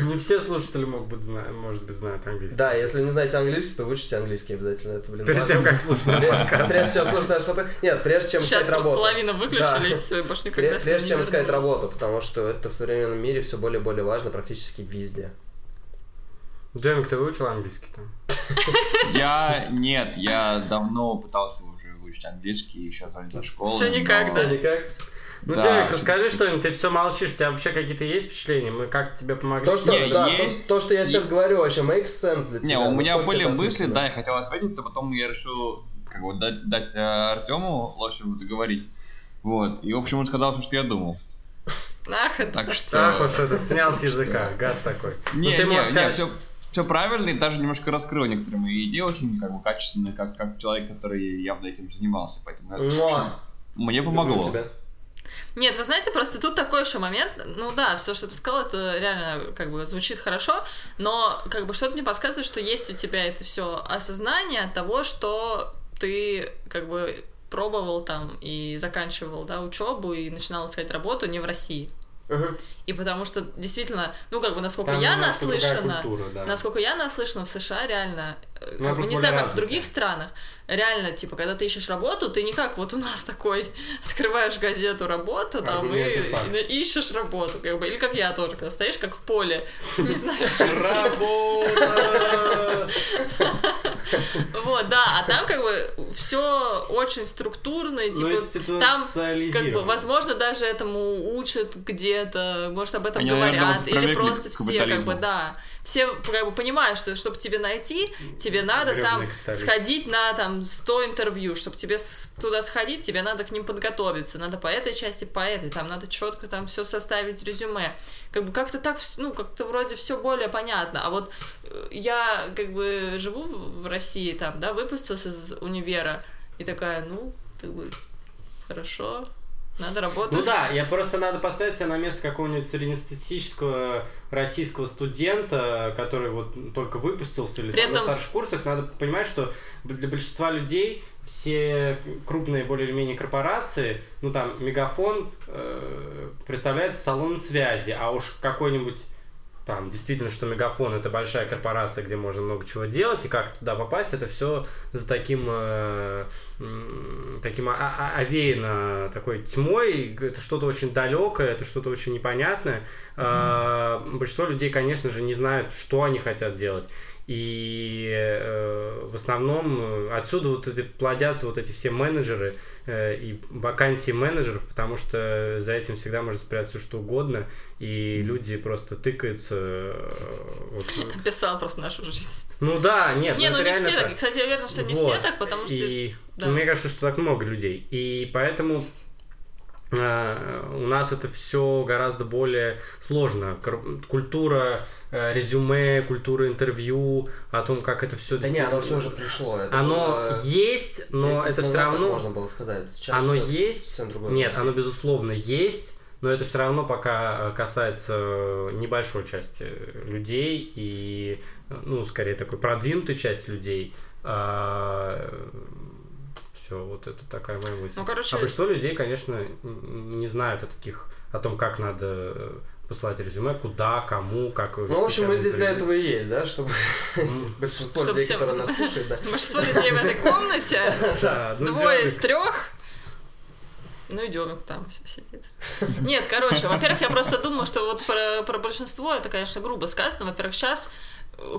Не все слушатели могут быть, зна- может быть, знают английский. Да, если не знаете английский, то выучите английский обязательно. Это, блин, Перед тем, как слушать наш подкаст. Прежде чем слушать наш подкаст. Нет, прежде чем Сейчас искать работу. половину выключили, Да. и все, и больше никогда Прежде чем искать работу, потому что это в современном мире все более и более важно практически везде. Джемик, ты выучил английский там? Я нет, я давно пытался уже выучить английский еще до школы. Всё никак, да. Всё никак. Ну, Да. Джемик, расскажи что-нибудь, ты все молчишь, у тебя вообще какие-то есть впечатления? Мы как тебе помогли? То, что, Не, да, есть- то, то, что я сейчас говорю, вообще makes sense для тебя. Не, у меня насколько были это мысли, да, я хотел ответить, но потом я решил как бы дать, дать э, Артему Лосеву договорить. Вот. И, в общем, он сказал, что я думал. Ах, это... Так что... Ах, вот что ты снял с языка, гад такой. Не, ну, ты не, можешь не, сказать, все, все правильно, и даже немножко раскрыл некоторые мои идеи очень как бы качественно, как, как человек, который явно этим занимался. Поэтому это мне помогло. тебя. Нет, вы знаете, просто тут такой еще момент. Ну да, все, что ты сказал, это реально как бы звучит хорошо, но как бы что-то мне подсказывает, что есть у тебя это все осознание того, что ты как бы пробовал там и заканчивал, да, учебу и начинал искать работу не в России. Мгм. И потому что действительно, ну как бы насколько там я наслышана, культура, да. Насколько я наслышана, в США реально, как бы, не знаю, как в других странах, реально, типа, когда ты ищешь работу, ты не как вот у нас такой, открываешь газету работа, там, и, Аргументы, факт. и ищешь работу, как бы, или как я тоже, когда стоишь как в поле, не знаю. Работа! Вот, да, а там как бы все очень структурно, и, Ну, типа, там как бы, возможно, даже этому учат где-то, может, об этом говорят, или просто все, как бы, да, все как бы понимают, что чтобы тебе найти, тебе надо Грёбаный там сходить на там 100 интервью, чтобы тебе туда сходить, тебе надо к ним подготовиться, надо по этой части, по этой, там надо четко там все составить резюме, как бы как-то так, ну, как-то вроде все более понятно, а вот э, я как бы живу в в России, там, да, выпустилась из универа, и такая, ну, как бы, хорошо, надо работать. Ну да, я просто надо поставить себя на место какого-нибудь среднестатистического российского студента, который вот только выпустился или При там на этом- старших курсах, надо понимать, что для большинства людей все крупные более или менее корпорации, ну там Мегафон э, представляется салоном связи, а уж какой-нибудь там действительно, что Мегафон это большая корпорация, где можно много чего делать, и как туда попасть, это все за таким э, таким о- о- овеяно такой тьмой, это что-то очень далекое, это что-то очень непонятное. А, Большинство людей, конечно же, не знают, что они хотят делать. И э, в основном э, отсюда вот эти плодятся вот эти все менеджеры э, и вакансии менеджеров, потому что за этим всегда может спрятаться что угодно, и люди просто тыкаются. э, вот, э, Описал просто нашу жизнь. ну да, нет, Не, ну ну не все так. так. Кстати, я уверена, что не Вот. все так, потому что... И да. мне кажется, что так много людей. И поэтому э, у нас это все гораздо более сложно. Культура э, резюме, культура интервью, о том, как это все Да не, оно все уже пришло. Это Оно было есть, но 10 лет это все равно... можно было сказать. Сейчас Оно всё- есть. совсем другое Нет, оно безусловно есть, но это все равно пока э, касается небольшой части людей и, э, ну, скорее такой продвинутой части людей. все, вот это такая моя мысль. Ну, короче- А большинство людей, конечно, не знают о таких, о том, как надо э, посылать резюме, куда, кому, как Ну, в общем, мы здесь для этого и есть, да, чтобы большинство людей, которые нас слушают, да. Большинство людей в этой комнате, ну, двое из трех. Ну и Демик там все сидит. Нет, короче, во-первых, я просто думаю, что вот про, про большинство это, конечно, грубо сказано. Во-первых, сейчас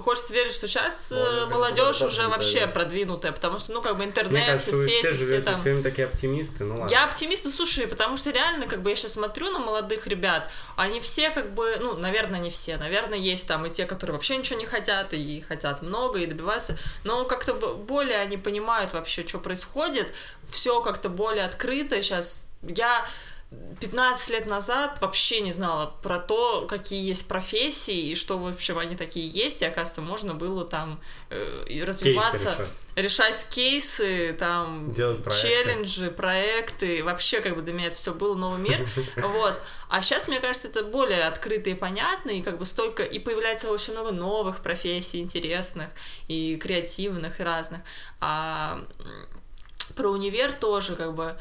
хочется верить, что сейчас Молодежь, молодежь да, уже да, вообще да. продвинутая, потому что, ну, как бы интернет, кажется, все соцсети, все живете там... все такие оптимисты, ну ладно. Я оптимист, ну слушай, потому что реально, как бы я сейчас смотрю на молодых ребят, они все как бы, ну, наверное, не все, наверное, есть там и те, которые вообще ничего не хотят, и хотят много, и добиваются, но как-то более они понимают вообще, что происходит, все как-то более открыто сейчас. Я 15 лет назад вообще не знала про то, какие есть профессии и что, в общем, они такие есть, и, оказывается, можно было там э, развиваться, решать. решать кейсы, там, Делать проекты. челленджи, проекты, вообще, как бы для меня это все было новый мир, вот. А сейчас, мне кажется, это более открыто и понятно, и как бы столько, и появляется очень много новых профессий интересных, и креативных, и разных. А про универ тоже, как бы,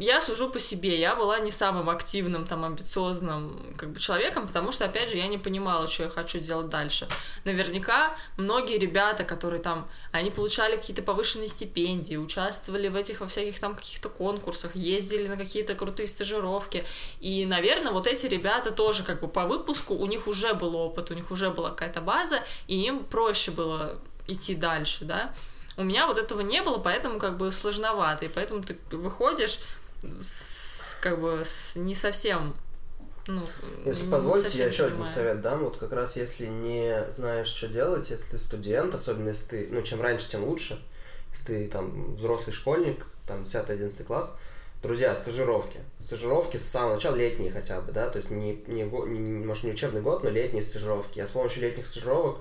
я сужу по себе, я была не самым активным, там, амбициозным, как бы, человеком, потому что, опять же, я не понимала, что я хочу делать дальше. Наверняка многие ребята, которые там, они получали какие-то повышенные стипендии, участвовали в этих, во всяких там каких-то конкурсах, ездили на какие-то крутые стажировки, и, наверное, вот эти ребята тоже, как бы, по выпуску, у них уже был опыт, у них уже была какая-то база, и им проще было идти дальше, да, у меня вот этого не было, поэтому как бы сложновато, и поэтому ты выходишь с, как бы с не совсем ну, если не позволите, я еще понимаю. один совет дам. Вот как раз если не знаешь, что делать, если ты студент, особенно если ты, ну, чем раньше, тем лучше. Если ты там взрослый школьник, там 10-11 класс, друзья, стажировки. Стажировки с самого начала летние хотя бы, да, то есть не, не, не, не может, не учебный год, но летние стажировки. Я с помощью летних стажировок,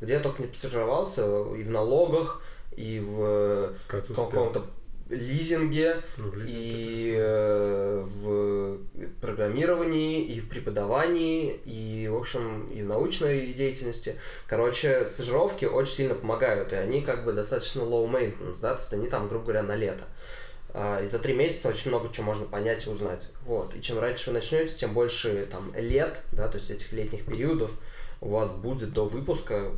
где я только не стажировался, и в налогах, и в каком-то лизинге, ну, в и э, в программировании, и в преподавании, и, в общем, и в научной деятельности. Короче, стажировки очень сильно помогают, и они как бы достаточно low maintenance, да, то есть они там, грубо говоря, на лето. А, и за три месяца очень много чего можно понять и узнать. Вот. И чем раньше вы начнете, тем больше там лет, да, то есть этих летних периодов у вас будет до выпуска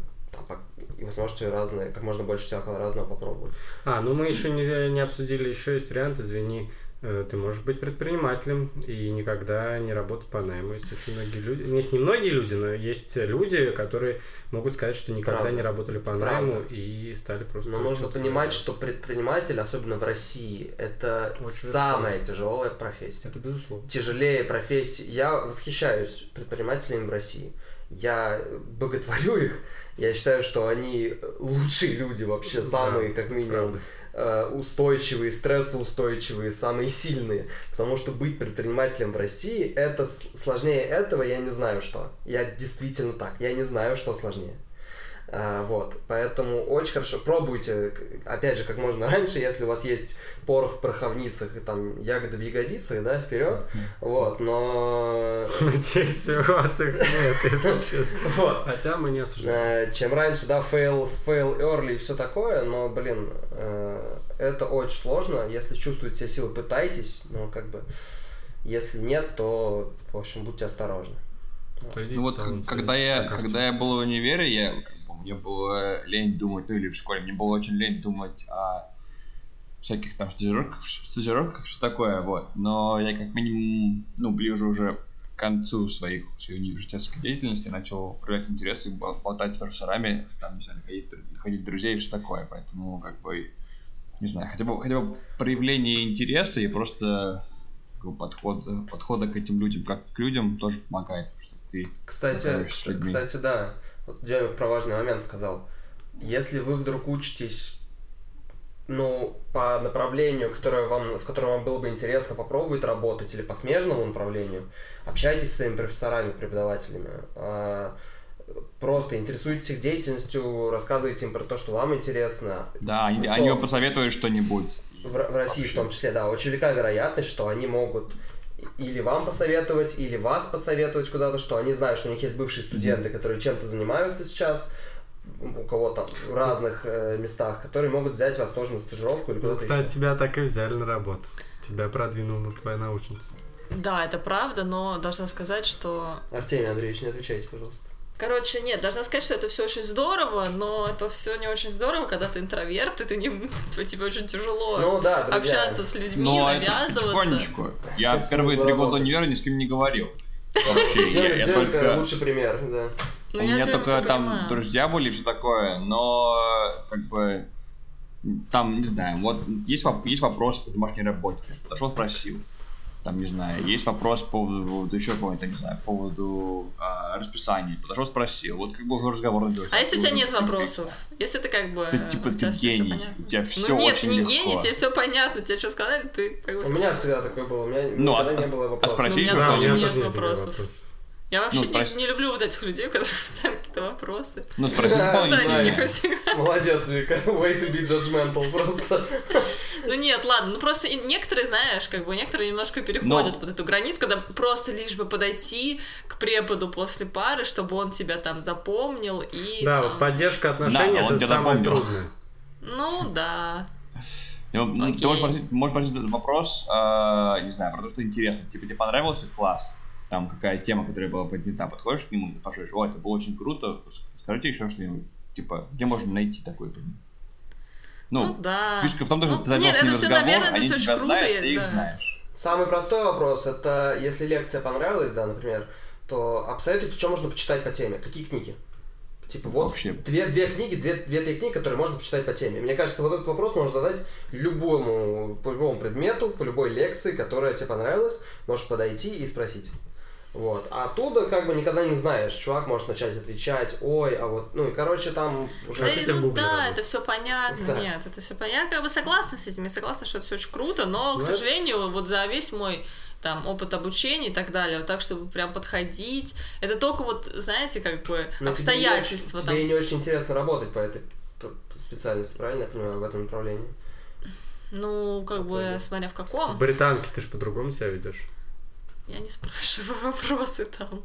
и вы сможете разные, как можно больше всякого разного попробовать. А, ну мы еще не, не обсудили, еще есть вариант, извини, э, ты можешь быть предпринимателем и никогда не работать по найму. Есть очень многие люди, есть не многие люди, но есть люди, которые могут сказать, что никогда Правда. не работали по найму Правда. и стали просто... Но нужно понимать, что предприниматель, особенно в России, это очень самая это. тяжелая профессия. Это безусловно. Тяжелее профессии. Я восхищаюсь предпринимателями в России. Я боготворю их, я считаю, что они лучшие люди вообще, самые, как минимум, э, устойчивые, стрессоустойчивые, самые сильные. Потому что быть предпринимателем в России, это сложнее этого, я не знаю что. Я действительно так, я не знаю, что сложнее. А, вот, поэтому очень хорошо пробуйте, опять же, как можно раньше, если у вас есть порох в пороховницах и там ягоды в ягодицах, да, вперед, вот, но... Надеюсь, у вас их нет, если честно. Вот. Хотя мы не осуждаем. А, чем раньше, да, fail, fail early и все такое, но, блин, э, это очень сложно, если чувствуете все силы, пытайтесь, но как бы, если нет, то, в общем, будьте осторожны. Ну вот, когда я, когда я был в универе, я мне было лень думать, ну или в школе, мне было очень лень думать о всяких там стажировках, стажировках, что такое, вот. Но я как минимум, ну, ближе уже к концу своих, своей университетской деятельности начал проявлять интерес и болтать с профессорами, там, не знаю, находить, находить друзей и что такое, поэтому, как бы, не знаю, хотя бы, хотя бы проявление интереса и просто подход, подхода к этим людям, как к людям, тоже помогает, что ты Кстати, кстати, да, вот Дядя про важный момент сказал. Если вы вдруг учитесь, ну, по направлению, которое вам, в котором вам было бы интересно попробовать работать, или по смежному направлению, общайтесь с своими профессорами, преподавателями. А, просто интересуйтесь их деятельностью, рассказывайте им про то, что вам интересно. Да, они, они вам посоветуют что-нибудь. В, в России Вообще. в том числе, да. Очень велика вероятность, что они могут или вам посоветовать, или вас посоветовать куда-то, что они знают, что у них есть бывшие студенты, mm-hmm. которые чем-то занимаются сейчас, у кого-то в разных э, местах, которые могут взять вас тоже на стажировку или ну, куда-то. Кстати, еще. тебя так и взяли на работу. Тебя продвинула твоя научница. Да, это правда, но должна сказать, что... Артемий Андреевич, не отвечайте, пожалуйста. Короче, нет, должна сказать, что это все очень здорово, но это все не очень здорово, когда ты интроверт, и ты не, то тебе очень тяжело ну, да, общаться с людьми, но навязываться. Это потихонечку. Я первые три года универа ни с кем не говорил. Демка лучший пример, да. Ну, У меня только там друзья были, все такое, но как бы там, не знаю, вот есть, есть вопрос по домашней работе, зашел, спросил там, не знаю, есть вопрос по поводу, еще какого-то, не знаю, по поводу а, расписания, подошел, спросил, вот как бы уже разговор начался. А если у тебя нет вопросов? Если ты как бы... Ты типа ты гений, у тебя все ну, нет, очень ты не легко. гений, тебе все понятно, тебе что сказали, ты как бы... У меня всегда такое было, у меня ну, никогда а, не было вопросов. А спросить, ну, у меня тоже нет вопросов. Я вообще ну, не, не люблю вот этих людей, у которых постоянно какие-то вопросы. Ну, спроси дополнительно. Молодец, Вика. Way to be judgmental просто. Ну нет, ладно, ну просто некоторые, знаешь, как бы некоторые немножко переходят вот эту границу, когда просто лишь бы подойти к преподу после пары, чтобы он тебя там запомнил и... Да, вот поддержка отношений это самое трудное. Ну да. Ну, Ты Окей. можешь спросить, можешь спросить этот вопрос, э, не знаю, про то, что интересно. Типа, тебе понравился класс? Там какая тема, которая была поднята, подходишь к нему и спрашиваешь, о, это было очень круто, скажите еще что-нибудь. Типа, где можно найти такой? Ну, Ну, да. фишка в том, что Ну, ты завел нет, с ними это разговор, наверное, это они очень тебя круто, знают, и- ты их знаешь. Самый простой вопрос, это если лекция понравилась, да, например, то посоветуйте, что можно почитать по теме. Какие книги? Типа вот Вообще. две, две книги, две, две-три книги, которые можно почитать по теме. Мне кажется, вот этот вопрос можно задать любому, по любому предмету, по любой лекции, которая тебе понравилась, можешь подойти и спросить. Вот. А оттуда как бы никогда не знаешь. Чувак может начать отвечать, ой, а вот, ну и короче там уже... В ну Гугле да, это все понятно. Да. Нет, это все понятно. Я как бы согласна с этим. Я согласна, что это все очень круто, но, к Ну, сожалению, вот за весь мой там опыт обучения и так далее, вот так, чтобы прям подходить, это только вот, знаете, как бы Но тебе не обстоятельства очень- там. Тебе не очень интересно работать по этой специальности, правильно я понимаю, в этом направлении? Ну, как бы, смотря в каком, Британки ты ж по-другому себя ведешь. Я не спрашиваю вопросы там.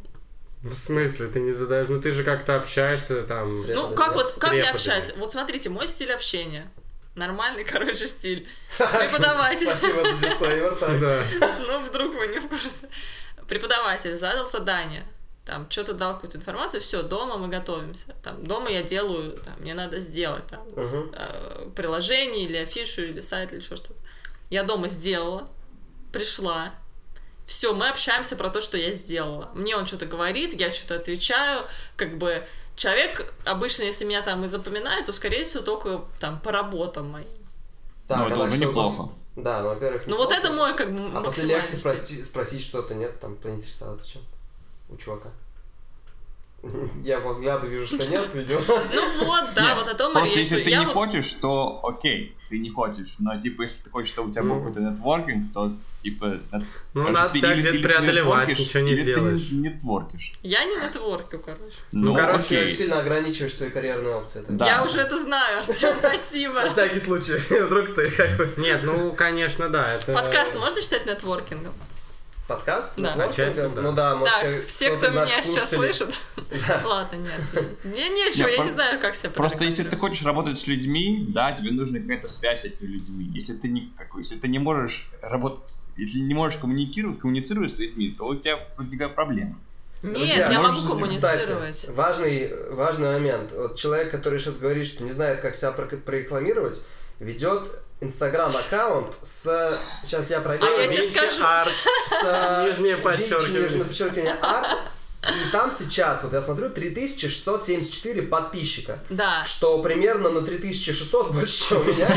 В смысле, ты не задаешь, ну ты же как-то общаешься там. Ну, как вот, как я общаюсь? Вот смотрите, мой стиль общения. Нормальный, короче, стиль. Преподаватель. Спасибо за дисклеймер. Да. Ну, вдруг вы не в курсе. Преподаватель задал задание. Там, что-то дал какую-то информацию, все, дома мы готовимся. Там, дома я делаю, там, мне надо сделать там, э, приложение или афишу, или сайт, или еще что-то. Я дома сделала, пришла, все, мы общаемся про то, что я сделала. Мне он что-то говорит, я что-то отвечаю, как бы человек обычно, если меня там и запоминает, то, скорее всего, только там по работам моим. Так, Ну, это уже неплохо. Да, ну, во-первых, Ну вот это мой как бы А после лекции спроси- спросить что-то, нет, там, поинтересоваться чем у чувака. Я по взгляду вижу, что нет, видимо. Ну вот, да, вот о том и речь. если что ты не хочешь, то окей, ты не хочешь. Но типа если ты хочешь, чтобы у тебя был Ну. какой-то нетворкинг, то типа... Ну, надо ты себя где-то преодолевать, ничего не сделаешь. ты не нетворкишь. Я не нетворкю, короче. Ну, Ну, короче, Ты очень сильно ограничиваешь свои карьерные опции. Да. Я уже это знаю, Артем, спасибо. На всякий случай, вдруг ты как бы... Нет, ну, конечно, да, это... Подкаст можно считать нетворкингом? Подкаст? Да. Нетворкингом? Отчасти, да. Ну да, может, Так, все, кто меня сейчас слушателей- слышит. Ладно, нет. Мне нечего, Нет, я не знаю, как себя Просто если ты хочешь работать с людьми, да, тебе нужна какая-то связь с этими людьми. Если ты не, если ты не можешь работать, если не можешь коммуникировать, коммуницировать с людьми, то у тебя возникают проблемы. Нет, Друзья, я может, могу коммуницировать. Кстати, важный, важный момент. Вот человек, который сейчас говорит, что не знает, как себя прорекламировать, ведет инстаграм-аккаунт с... Сейчас я проверю. А я тебе скажу. арт. с Нижнее подчеркивание. нижнее подчеркивание арт. И там сейчас, вот я смотрю, 3674 подписчика. Да. Что примерно на 3600 больше, чем у меня.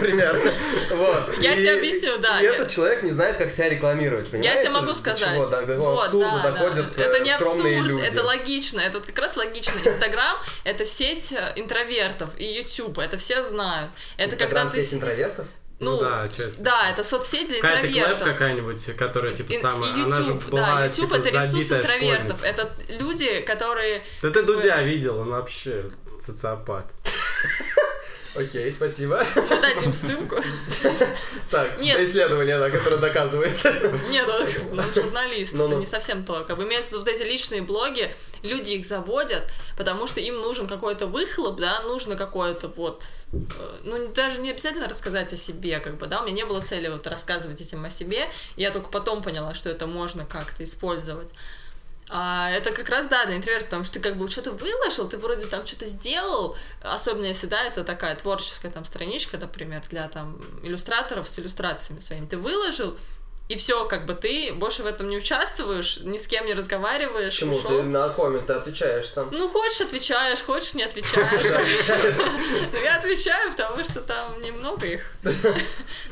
Примерно. Вот. Я тебе объясню, да. И Я- этот человек не знает, как себя рекламировать, Я понимаете? тебе могу сказать. да. доходят э, Это не скромные абсурд, это логично. Это как раз логично. Инстаграм — это сеть э, интровертов. И Ютуб, это все знают. Это когда ты сеть интровертов? Ну Ну, да, честно. да, это соцсеть для Катя Клэп интровертов. какая-нибудь, которая типа самая... она же YouTube, была, да, YouTube типа, это ресурс интровертов. школьница. Это люди, которые Да ты Дудя видел, он вообще социопат. Окей, спасибо. мы дадим ссылку. Так, Нет. исследование, да, которое доказывает. Нет, он, ну, журналист, Ну-ну. это не совсем то. Как бы имеется в виду вот эти личные блоги, люди их заводят, потому что им нужен какой-то выхлоп, да, нужно какое-то вот, э, ну, даже не обязательно рассказать о себе, как бы, да, у меня не было цели вот рассказывать этим о себе, я только потом поняла, что это можно как-то использовать. А это как раз, да, для интроверта, потому что ты как бы что-то выложил, ты вроде там что-то сделал, особенно если, да, это такая творческая там страничка, например, для там иллюстраторов с иллюстрациями своими, ты выложил, и все, как бы ты больше в этом не участвуешь, ни с кем не разговариваешь, Почему? ушел. Ты на комменты отвечаешь там. Ну, хочешь, отвечаешь, хочешь, не отвечаешь. Ну, я отвечаю, потому что там немного их.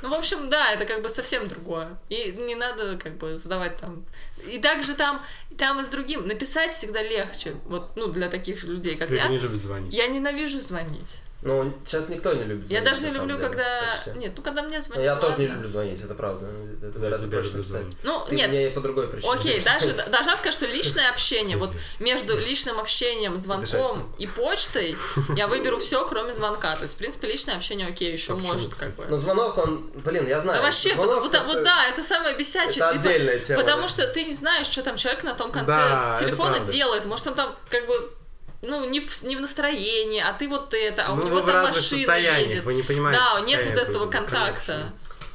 Ну, в общем, да, это как бы совсем другое. И не надо как бы задавать там... И также там, там и с другим. Написать всегда легче. Вот, ну, для таких людей, как я. не любят звонить. Я ненавижу звонить. Ну, сейчас никто не любит Я звонить, даже не люблю, деле, когда... почти. Нет, ну, когда мне Ну, звонят, я тоже не ладно. люблю звонить, это правда. Это Я гораздо проще написать. Ну, Ты нет, мне и по другой причине. Окей, даже, должна сказать, что личное общение, вот между личным общением, звонком и почтой, я выберу все, кроме звонка. То есть, в принципе, личное общение окей, еще А может как бы. Ну, звонок, он, блин, я знаю. Да вообще, звонок вот, вот, это- вот да, это самое бесячее. это типа, отдельная тема, Потому да. что ты не знаешь, что там человек на том конце Да, телефона делает. Может, он там как бы ну, не в, не в настроении, а ты вот это, а у Ну, него вы в там машина едет. вы не понимаете Да, нет вот этого контакта. конечно.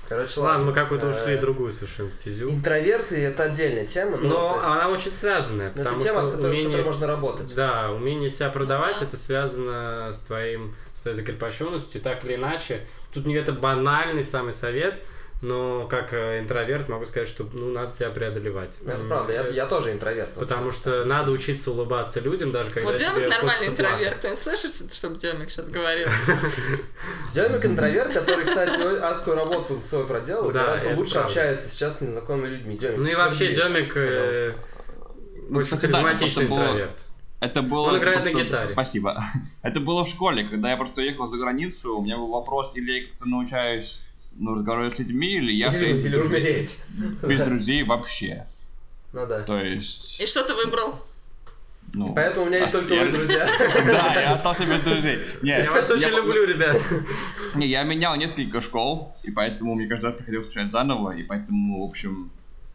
Короче, Ладно, мы какую-то ушли Э, другую совершенно стезю. Интроверты это отдельная тема, ну, Но то есть, она очень связанная, ну, потому это тема, что от которой, с умение- которой можно работать. Да, умение себя продавать, да. это связано с твоим, с твоей закрепощенностью, так или иначе. Тут не это банальный самый совет, но как э, интроверт могу сказать, что ну, надо себя преодолевать. Это правда, я, я тоже интроверт. Потому что надо учиться улыбаться людям, даже когда Вот Демик нормальный интроверт. Ты слышишь, чтобы Демик сейчас говорил? Демик интроверт, который, кстати, адскую работу свою проделал, гораздо лучше общается сейчас с незнакомыми людьми. Ну и вообще Демик э. Ну, очень да, харизматичный интроверт. Это было... Он играет на гитаре. Спасибо. Это было в школе, когда я просто ехал за границу, у меня был вопрос, или я как-то научаюсь ну, разговаривать с людьми, или я Или, или умереть. без друзей вообще. Ну да. То есть, И что ты выбрал? ну... Поэтому у меня есть только я- вы, друзья. Да, я остался без друзей. Нет, Я вас очень люблю, ребят. Не, я менял несколько школ, и поэтому мне каждый раз приходилось начинать заново, и поэтому, в общем,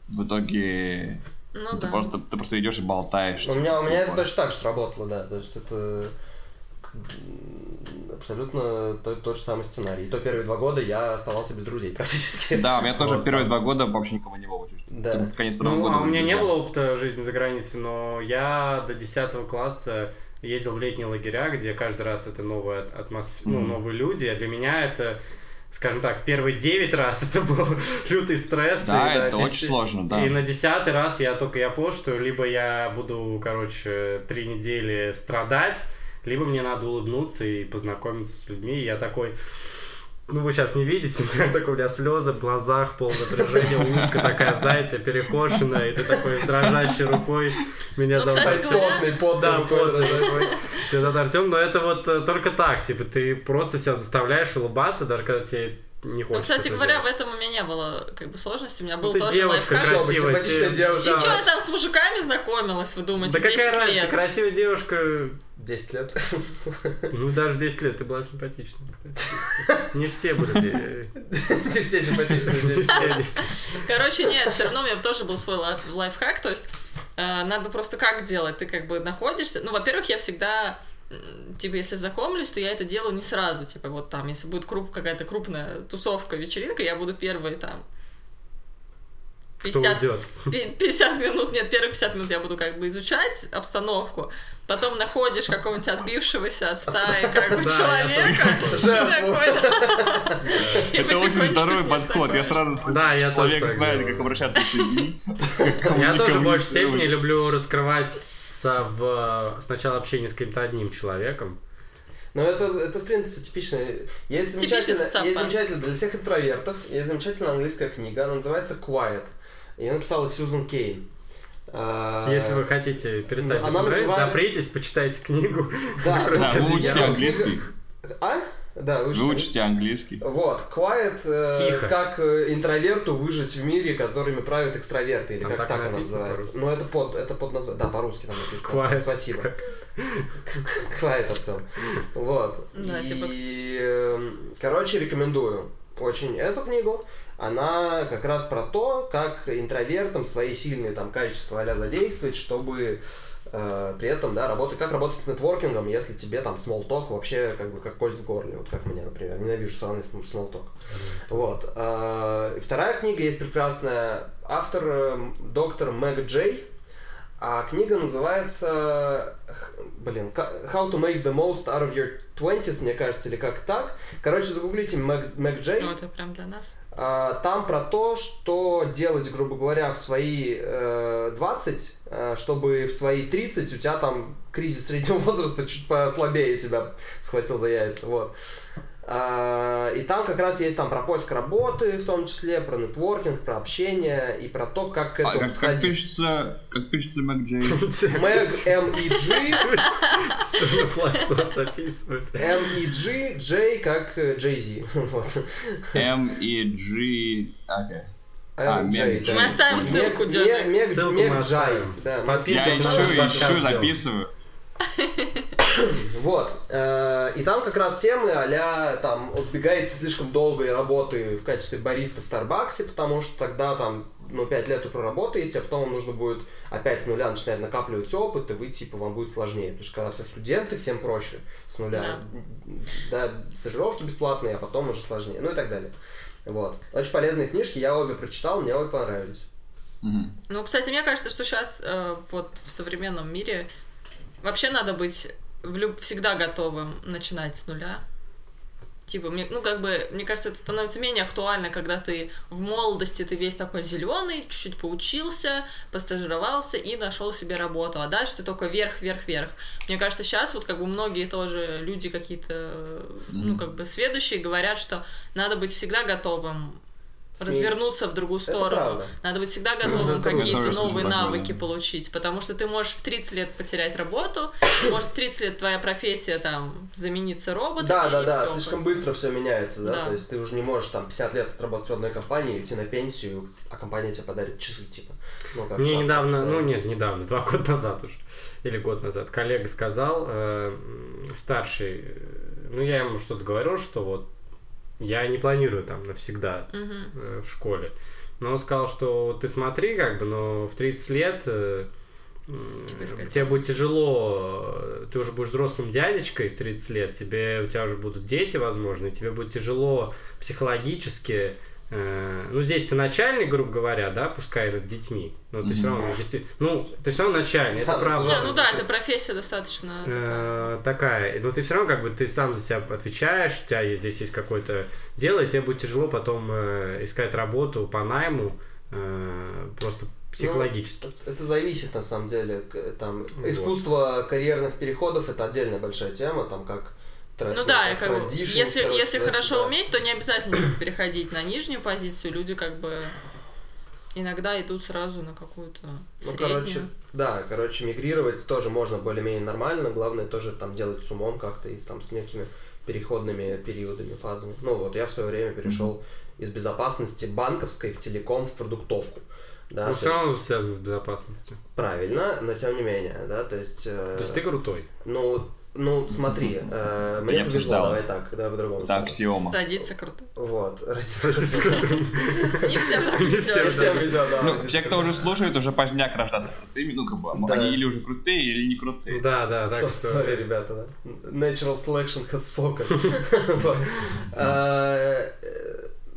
в итоге Ну ты да. просто ты просто идешь и болтаешь. У меня, у меня это точно так же сработало, да. То есть это абсолютно тот, тот же самый сценарий. И то первые два года я оставался без друзей практически. Да, у меня тоже Вот первые там. два года вообще никого не было. Да. Конец второго Ну, года а у меня не было опыта жизни за границей, но я до 10 класса ездил в летние лагеря, где каждый раз это новая атмосфера, ну, Мгм. новые люди, а для меня это, скажем так, первые 9 раз это был лютый стресс. Да, и на это деся- очень сложно, да. И на десятый раз я только я понял, что либо я буду, короче, три недели страдать, либо мне надо улыбнуться и познакомиться с людьми. И я такой, ну вы сейчас не видите, у меня такой у меня слезы в глазах, пол напряжения, улыбка такая, знаете, перекошенная, и ты такой дрожащей рукой меня Ну, зовут говоря- Потный, потный Да, зовут Артем, но это вот э, только так, типа, ты просто себя заставляешь улыбаться, даже когда тебе не хочется. Ну, кстати это говоря, в делать. этом у меня не было как бы сложности. У меня был Ты тоже девушка лайфхак. Красивая. тебе- девушка. И что я там с мужиками знакомилась, вы думаете, Да в 10 какая разница, лет? красивая девушка, 10 лет. ну даже в 10 лет ты была симпатичная, кстати. Не все были. Не все 10. Короче, нет, все равно у меня тоже был свой лайф- лайфхак, то есть э, надо просто как делать? Ты как бы находишься, ну, во-первых, я всегда типа, если знакомлюсь, то я это делаю не сразу, типа, вот там, если будет круп, какая-то крупная тусовка, вечеринка, я буду первые там 50, уйдет? пи- 50 минут, нет, первые 50 минут я буду как бы изучать обстановку, потом находишь какого-нибудь отбившегося от стаи как бы человека, и Это очень здоровый подход. Я сразу Да, я человек знает, как обращаться с людьми. Я тоже в большей степени люблю раскрываться в сначала общении с каким-то одним человеком. Ну, это, это, в принципе, типично. Есть замечательно, есть замечательно для всех интровертов, есть замечательная английская книга, она называется Quiet. Ее написала Сьюзан Кейн. А, Если вы хотите перестать она мне нравиться, называется- запритесь, почитайте книгу. Да, Да, вы учите одеяло. английский. А? Да, Вы учите английский. Вот, quiet, э, Тихо. как э, интроверту выжить в мире, которыми правят экстраверты, или Там как так так, она написано называется. Ну, это под, это под названием, да, по-русски там написано. Quiet. Спасибо. Quiet, Артем. Вот. Да, типа- И, эм, короче, рекомендую очень эту книгу. Она как раз про то, как интровертам свои сильные там качества а задействовать, чтобы э, при этом, да, работать, как работать с нетворкингом, если тебе там talk вообще как бы как кость в горле, вот как мне, например, ненавижу странный см- small talk. Вот. Э, вторая книга есть прекрасная, автор э, доктор Мэг Джей, а книга называется, блин, How to make the most out of your 20s, мне кажется, или как так. Короче, загуглите Мэг, Мэг Джей. Ну, это прям для нас. А, Там про то, что делать, грубо говоря, в свои э, 20, э, чтобы в свои 30 у тебя там кризис среднего возраста чуть послабее тебя схватил за яйца. Вот. А, И там как раз есть там про поиск работы, в том числе, про нетворкинг, про общение и про то, как к А этому как, как подходить. пишется, как пишется Мэг Джей? Мэг М и G, Всё на блокнот записывают. М и G, J как Джей Зи. Вот. М и G. Окей. А, Джей, Мэг да. Мы оставим ссылку, Мег-. Мег- Ссылку Мег Джай. Да, мы Подписывайтесь Я ищу, записываю. Вот. э, И там как раз темы а там, убегаете слишком долгой работы в качестве бариста в Старбаксе, потому что тогда там ну, 5 лет вы проработаете, а потом вам нужно будет опять с нуля начинать накапливать опыт, и вы, типа, вам будет сложнее. Потому что когда все студенты, всем проще с нуля. Да, стажировки бесплатные, а потом уже сложнее. Ну и так далее. Вот. Очень полезные книжки, я обе прочитал, мне обе понравились. Мгм. Ну, кстати, мне кажется, что сейчас э, вот в современном мире вообще надо быть в люб- всегда готовым начинать с нуля. Типа, мне, ну, как бы, мне кажется, это становится менее актуально, когда ты в молодости, ты весь такой зеленый, чуть-чуть поучился, постажировался и нашел себе работу. А дальше ты только вверх, вверх, вверх. Мне кажется, сейчас вот как бы многие тоже люди какие-то, э, ну, как бы, сведущие говорят, что надо быть всегда готовым Развернуться в другую сторону. Надо быть всегда готовым какие-то новые навыки получить, потому что ты можешь в 30 лет потерять работу, может в 30 лет твоя профессия там замениться роботом. Да, да, да, слишком быстро все меняется, да? Да. То есть ты уже не можешь там 50 лет отработать в одной компании, уйти на пенсию, а компания тебе подарит часы, типа. Ну, как Мне шаг недавно, ну нет, недавно, два года назад уже, или год назад, коллега сказал, э, старший, э, ну я ему что-то говорил, что вот я не планирую там навсегда э, в школе. Но он сказал, что ты смотри, как бы, но в 30 лет э, Тебе тебе будет тяжело, э, ты уже будешь взрослым дядечкой в 30 лет, тебе, у тебя уже будут дети, возможно, и тебе будет тяжело психологически ну, здесь ты начальник, грубо говоря, да, пускай над детьми, но ты все равно, ну, ты все равно начальник, это Да, правда. Не, ну да, эта профессия достаточно такая. Э, такая, но ты все равно как бы ты сам за себя отвечаешь, у тебя здесь есть какое-то дело, и тебе будет тяжело потом э, искать работу по найму э, просто психологически. Это- Это зависит на самом деле. Там Вот. искусство карьерных переходов это отдельная большая тема, там как тра- Ну да, и как бы, если, короче, если хорошо уметь, то не обязательно переходить на нижнюю позицию. Люди как бы иногда идут сразу на какую-то Ну, среднюю. короче, да, короче, мигрировать тоже можно более-менее нормально. Главное тоже там делать с умом как-то и там с некими переходными периодами, фазами. Ну вот, я в свое время перешел из безопасности банковской в телеком в продуктовку. Да, Ну, все есть- равно связано с безопасностью. правильно, но тем не менее, да, то есть... э, То есть ты крутой. Ну, ну, смотри, э, мне не повезло, давай так, давай по-другому. Скажу. аксиома. Родиться круто. Вот, Не всем так Не всем, везет. Всем везет, да. Ну, родиться те, кто уже слушает, уже поздняк рождаться крутыми, ну, как бы, Да. они или уже крутые, или не крутые. Да, да, так So- что... Sorry, ребята, да. Natural selection has spoken.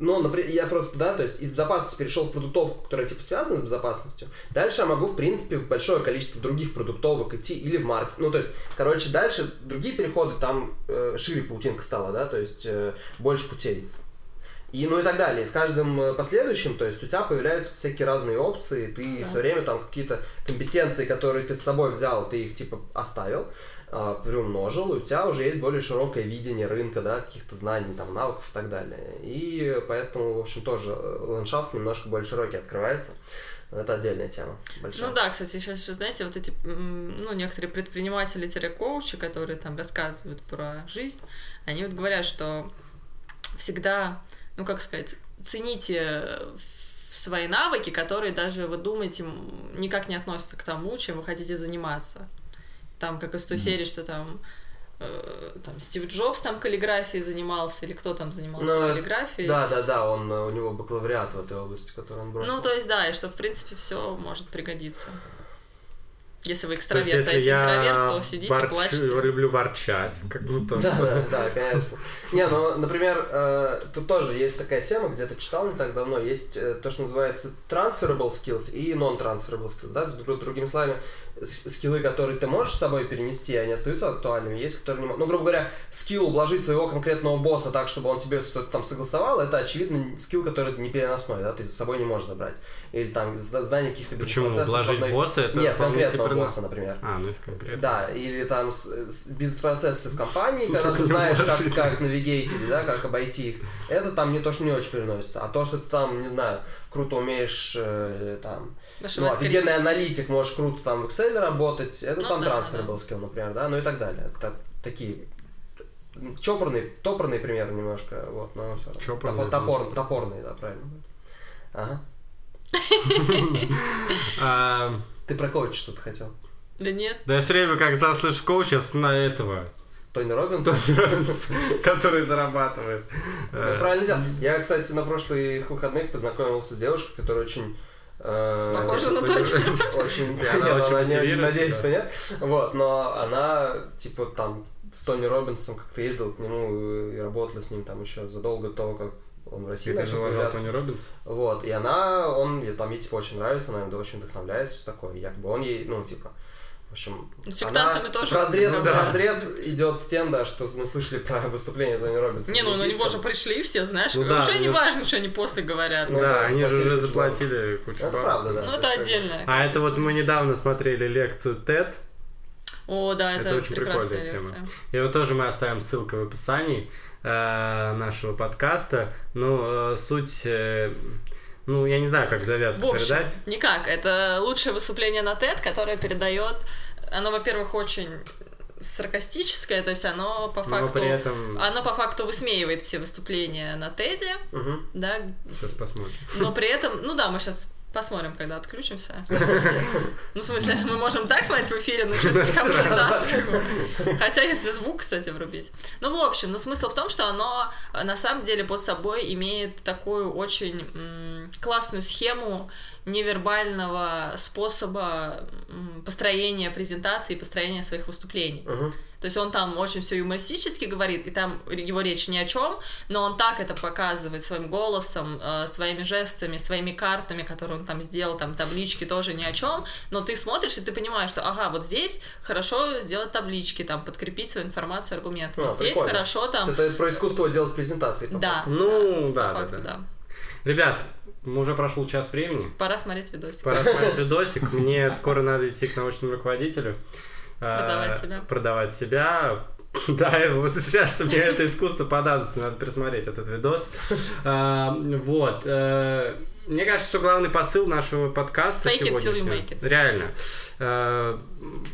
Ну, например, я просто, да, то есть из безопасности перешел в продуктовку, которая типа связана с безопасностью. Дальше я могу, в принципе, в большое количество других продуктовок идти или в маркет. Ну, то есть, короче, дальше другие переходы, там э, шире паутинка стала, да, то есть э, больше путей. И ну и так далее. И с каждым э, последующим, то есть у тебя появляются всякие разные опции, ты Да. все время там какие-то компетенции, которые ты с собой взял, ты их типа оставил, приумножил, и у тебя уже есть более широкое видение рынка, да, каких-то знаний, там, навыков и так далее. И поэтому, в общем, тоже э, ландшафт немножко более широкий открывается. Это отдельная тема. Большая. Ну да, кстати, сейчас еще, знаете, вот эти, ну, некоторые предприниматели-коучи, которые там рассказывают про жизнь, они вот говорят, что всегда, ну, как сказать, цените свои навыки, которые даже, вы думаете, никак не относятся к тому, чем вы хотите заниматься. Там, как из той серии, что там э, там Стив Джобс там каллиграфией занимался, или кто там занимался Ну, каллиграфией. Да, да, да, он, э, у него бакалавриат в этой области, который он бросил. Ну, то есть, да, и что, в принципе, все может пригодиться. Если вы То есть, экстраверт, а если если я интроверт, то сидите, ворчу- плачете. люблю ворчать, как будто... Да, да, да, конечно. Не, ну, например, э, тут тоже есть такая тема, где-то читал не так давно, есть э, то, что называется transferable skills и non-transferable skills, да, другими словами, скиллы, которые ты можешь с собой перенести, они остаются актуальными, есть, которые не могут. Ну, грубо говоря, скилл ублажить своего конкретного босса так, чтобы он тебе что-то там согласовал, это, очевидно, скилл, который не переносной, да, ты с собой не можешь забрать. Или там зна- знание каких-то Почему? бизнес-процессов Вложить одной- босса, это Нет, конкретного себе босса, например. А, ну если конкретно. Да, или там с- бизнес-процессы в компании, когда Только ты знаешь, как, как навигейтить, да, как обойти их. Это там не то, что не очень переносится, а то, что ты там, не знаю, круто умеешь э, там, ну, Нашивать офигенный аналитик, можешь круто там в Excel работать, это Ну там да, трансфер да. был скилл, например, да, ну и так далее. Это такие чопорные, топорные примеры немножко, вот, но все равно. Чопорные, Топор- топор- это топорные, да, правильно будет. Ага. А, Ты про коуча что-то хотел? Да нет. Да я все время, как заслышу коуча, я вспоминаю этого, Тони Робинс? который зарабатывает. Ну, правильно делал. Я, кстати, на прошлых выходных познакомился с девушкой, которая очень Э, Похоже на точно. Очень, надеюсь, что нет. Вот, но она, типа, там, с Тони Робинсом как-то ездила к нему и работала с ним там еще задолго до того, как он в России Ты начал же. Тони Робинс? Вот, и она, он, ей там ей, типа, очень нравится, она им очень вдохновляется, все такое. И якобы он ей, ну, типа, в общем, Ну, сектантами она тоже разрез, в разрез идет с тем, да, что мы слышали про выступление Тони Робинса. Не, ну на него же пришли все, знаешь, Ну да, уже не важно, что они после говорят. Ну да, да, они же уже заплатили кучу Это бабок. правда, да. Ну, то это отдельно. А это вот мы недавно смотрели лекцию TED, О, да, это, Это очень прекрасная прикольная тема. лекция. И вот тоже мы оставим ссылку в описании э, нашего подкаста. Ну, э, суть... э, ну, я не знаю, как завязку В общем, передать. никак. Это лучшее выступление на TED, которое передает... Оно, во-первых, очень саркастическое, то есть оно по Но факту... при этом... Оно по факту высмеивает все выступления на TED, Мгм. да, Сейчас посмотрим. но при этом... Ну да, мы сейчас посмотрим, когда отключимся. Ну, в смысле, мы можем так смотреть в эфире, но что-то никому не даст. Хотя, если звук, кстати, врубить. Ну, в общем, но смысл в том, что оно э, на самом деле под собой имеет такую очень классную схему невербального способа построения презентации и построения своих выступлений. Мгм. То есть он там очень все юмористически говорит, и там его речь ни о чем, но он так это показывает своим голосом, э, своими жестами, своими картами, которые он там сделал, там таблички тоже ни о чем, но ты смотришь и ты понимаешь, что ага, вот здесь хорошо сделать таблички, там подкрепить свою информацию аргументами, А, здесь прикольно. хорошо там, Это про искусство делать презентации. да, Ну, да, да, факту, да. да. Ребят, уже прошел час времени. Пора смотреть видосик. Пора смотреть видосик. Мне скоро надо идти к научному руководителю. А, Продавать себя. Продавать себя. Да, вот сейчас мне это искусство понадобится, надо пересмотреть этот видос. А, Вот. э, Мне кажется, что главный посыл нашего подкаста Fake it till you сегодняшнего- make it. Реально. Э,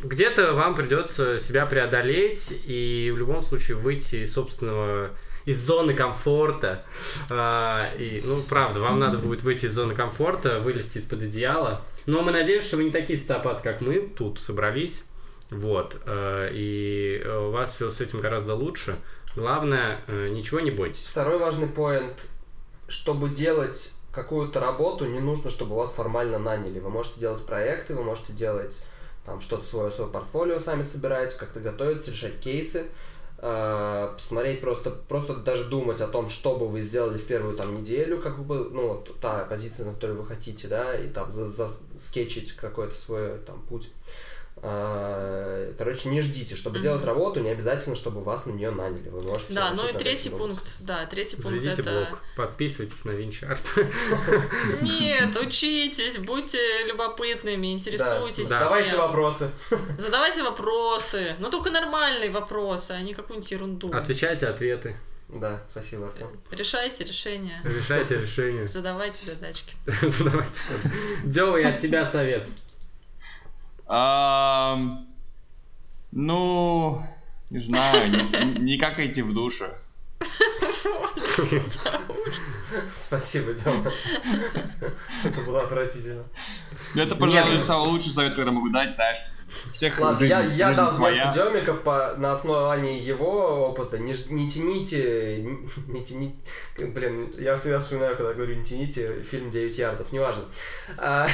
Где-то вам придется себя преодолеть и в любом случае выйти из собственного из зоны комфорта. А, и, ну, правда, вам надо будет выйти из зоны комфорта, вылезти из-под одеяла. Но мы надеемся, что вы не такие стопаты, как мы, тут собрались. Вот. э, И э, у вас все с этим гораздо лучше. Главное, э, ничего не бойтесь. Второй важный поинт. Чтобы делать какую-то работу, не нужно, чтобы вас формально наняли. Вы можете делать проекты, вы можете делать там что-то свое, свое портфолио сами собирать, как-то готовиться, решать кейсы, э, посмотреть просто, просто даже думать о том, что бы вы сделали в первую там неделю, как бы, ну, вот та позиция, на которой вы хотите, да, и там за, скетчить какой-то свой там путь. Короче, не ждите, чтобы Мгм. делать работу, не обязательно, чтобы вас на нее наняли. Вы можете Да, ну и третий пункт, да, третий пункт Заведите это... блог, подписывайтесь на Винчарт. Нет, учитесь, будьте любопытными, интересуйтесь. Да. Задавайте вопросы. Задавайте вопросы, но только нормальные вопросы, а не какую-нибудь ерунду. Отвечайте ответы. Да, спасибо, Артем. Решайте решения, Решайте решения. задавайте задачки. Задавайте. Дёва, и от тебя совет. Ну, не знаю, не, не какайте в душе. Спасибо, Дема. Это было отвратительно. Ну, Это, пожалуй, самый лучший совет, который могу дать, знаешь. у Всех Ладно, жизнь, я, я жизнь дам своя. вместо Демика по, на основании его опыта. Не, не тяните, не, не тяните. Блин, я всегда вспоминаю, когда говорю не тяните, фильм 9 ярдов, неважно. А,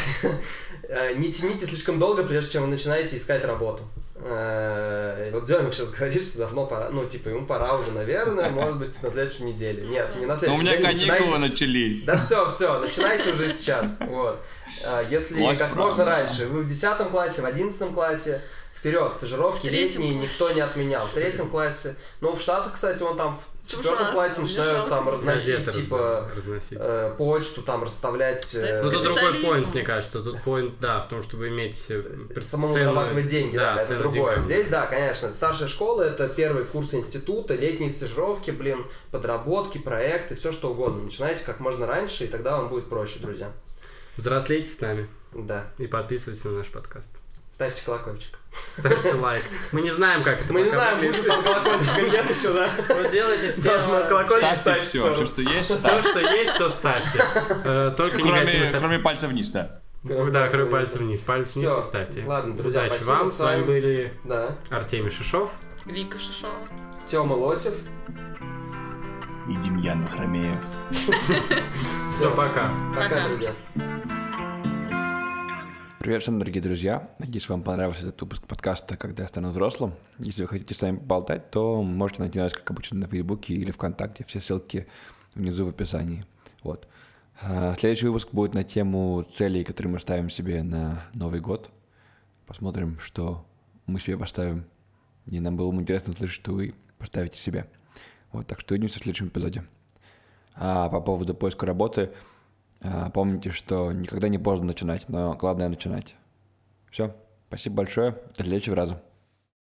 э, не тяните слишком долго, прежде чем вы начинаете искать работу. Э, Вот Демик сейчас говорит, что давно пора, ну, типа, ему пора уже, наверное, может быть, на следующей неделе. Нет, не на Но у следующей меня неделе. каникулы начинайте- начались. Да все, все, начинайте уже сейчас. Вот. А, Если Власть как права, можно да. раньше. Вы в 10 классе, в 11 классе. Вперед, стажировки летние классе. никто не отменял. В третьем классе. Ну, в Штатах, кстати, он там в Это четвертом классе начинают там разносить, Газеты типа, раз- разносить. э, почту, там расставлять Да, это Ну, э, тут другой поинт, мне кажется. Тут поинт, да, в том, чтобы иметь э, самому цену- зарабатывать деньги, да, это цену другое. деньгам. Здесь, да, конечно, это старшая школа, это первый курс института, летние стажировки, блин, подработки, проекты, все что угодно. Начинайте как можно раньше, и тогда вам будет проще, друзья. Взрослейте с нами Да. и подписывайтесь на наш подкаст. Ставьте колокольчик. Ставьте лайк. Мы не знаем, как это Мы не знаем, будет там колокольчик или нет еще, да? Ну, делайте все. Да, колокольчик Ставьте все, все, что есть, Все, ставьте. что есть, все ставьте. Э, Только Кроме, кроме пальца вниз, да. Да, кроме пальца вниз. Палец вниз не ставьте. Ладно, друзья, Удачи вам. с вами вами- были Да. Артемий Шишов. Вика Шишова. Тёма Лосев. И Демьян Хромеев. Все, пока. Пока, Пока. друзья. Привет всем, дорогие друзья. Надеюсь, вам понравился этот выпуск подкаста «Когда я стану взрослым». Если вы хотите с нами болтать, то можете найти нас, как обычно, на Фейсбуке или ВКонтакте. Все ссылки внизу в описании. Вот. А, Следующий выпуск будет на тему целей, которые мы ставим себе на Новый год. Посмотрим, что мы себе поставим. И нам было бы интересно услышать, что вы поставите себе. Вот, так что увидимся в следующем эпизоде. А по поводу поиска работы, а, помните, что никогда не поздно начинать, но главное начинать. Все, спасибо большое, до следующего раза.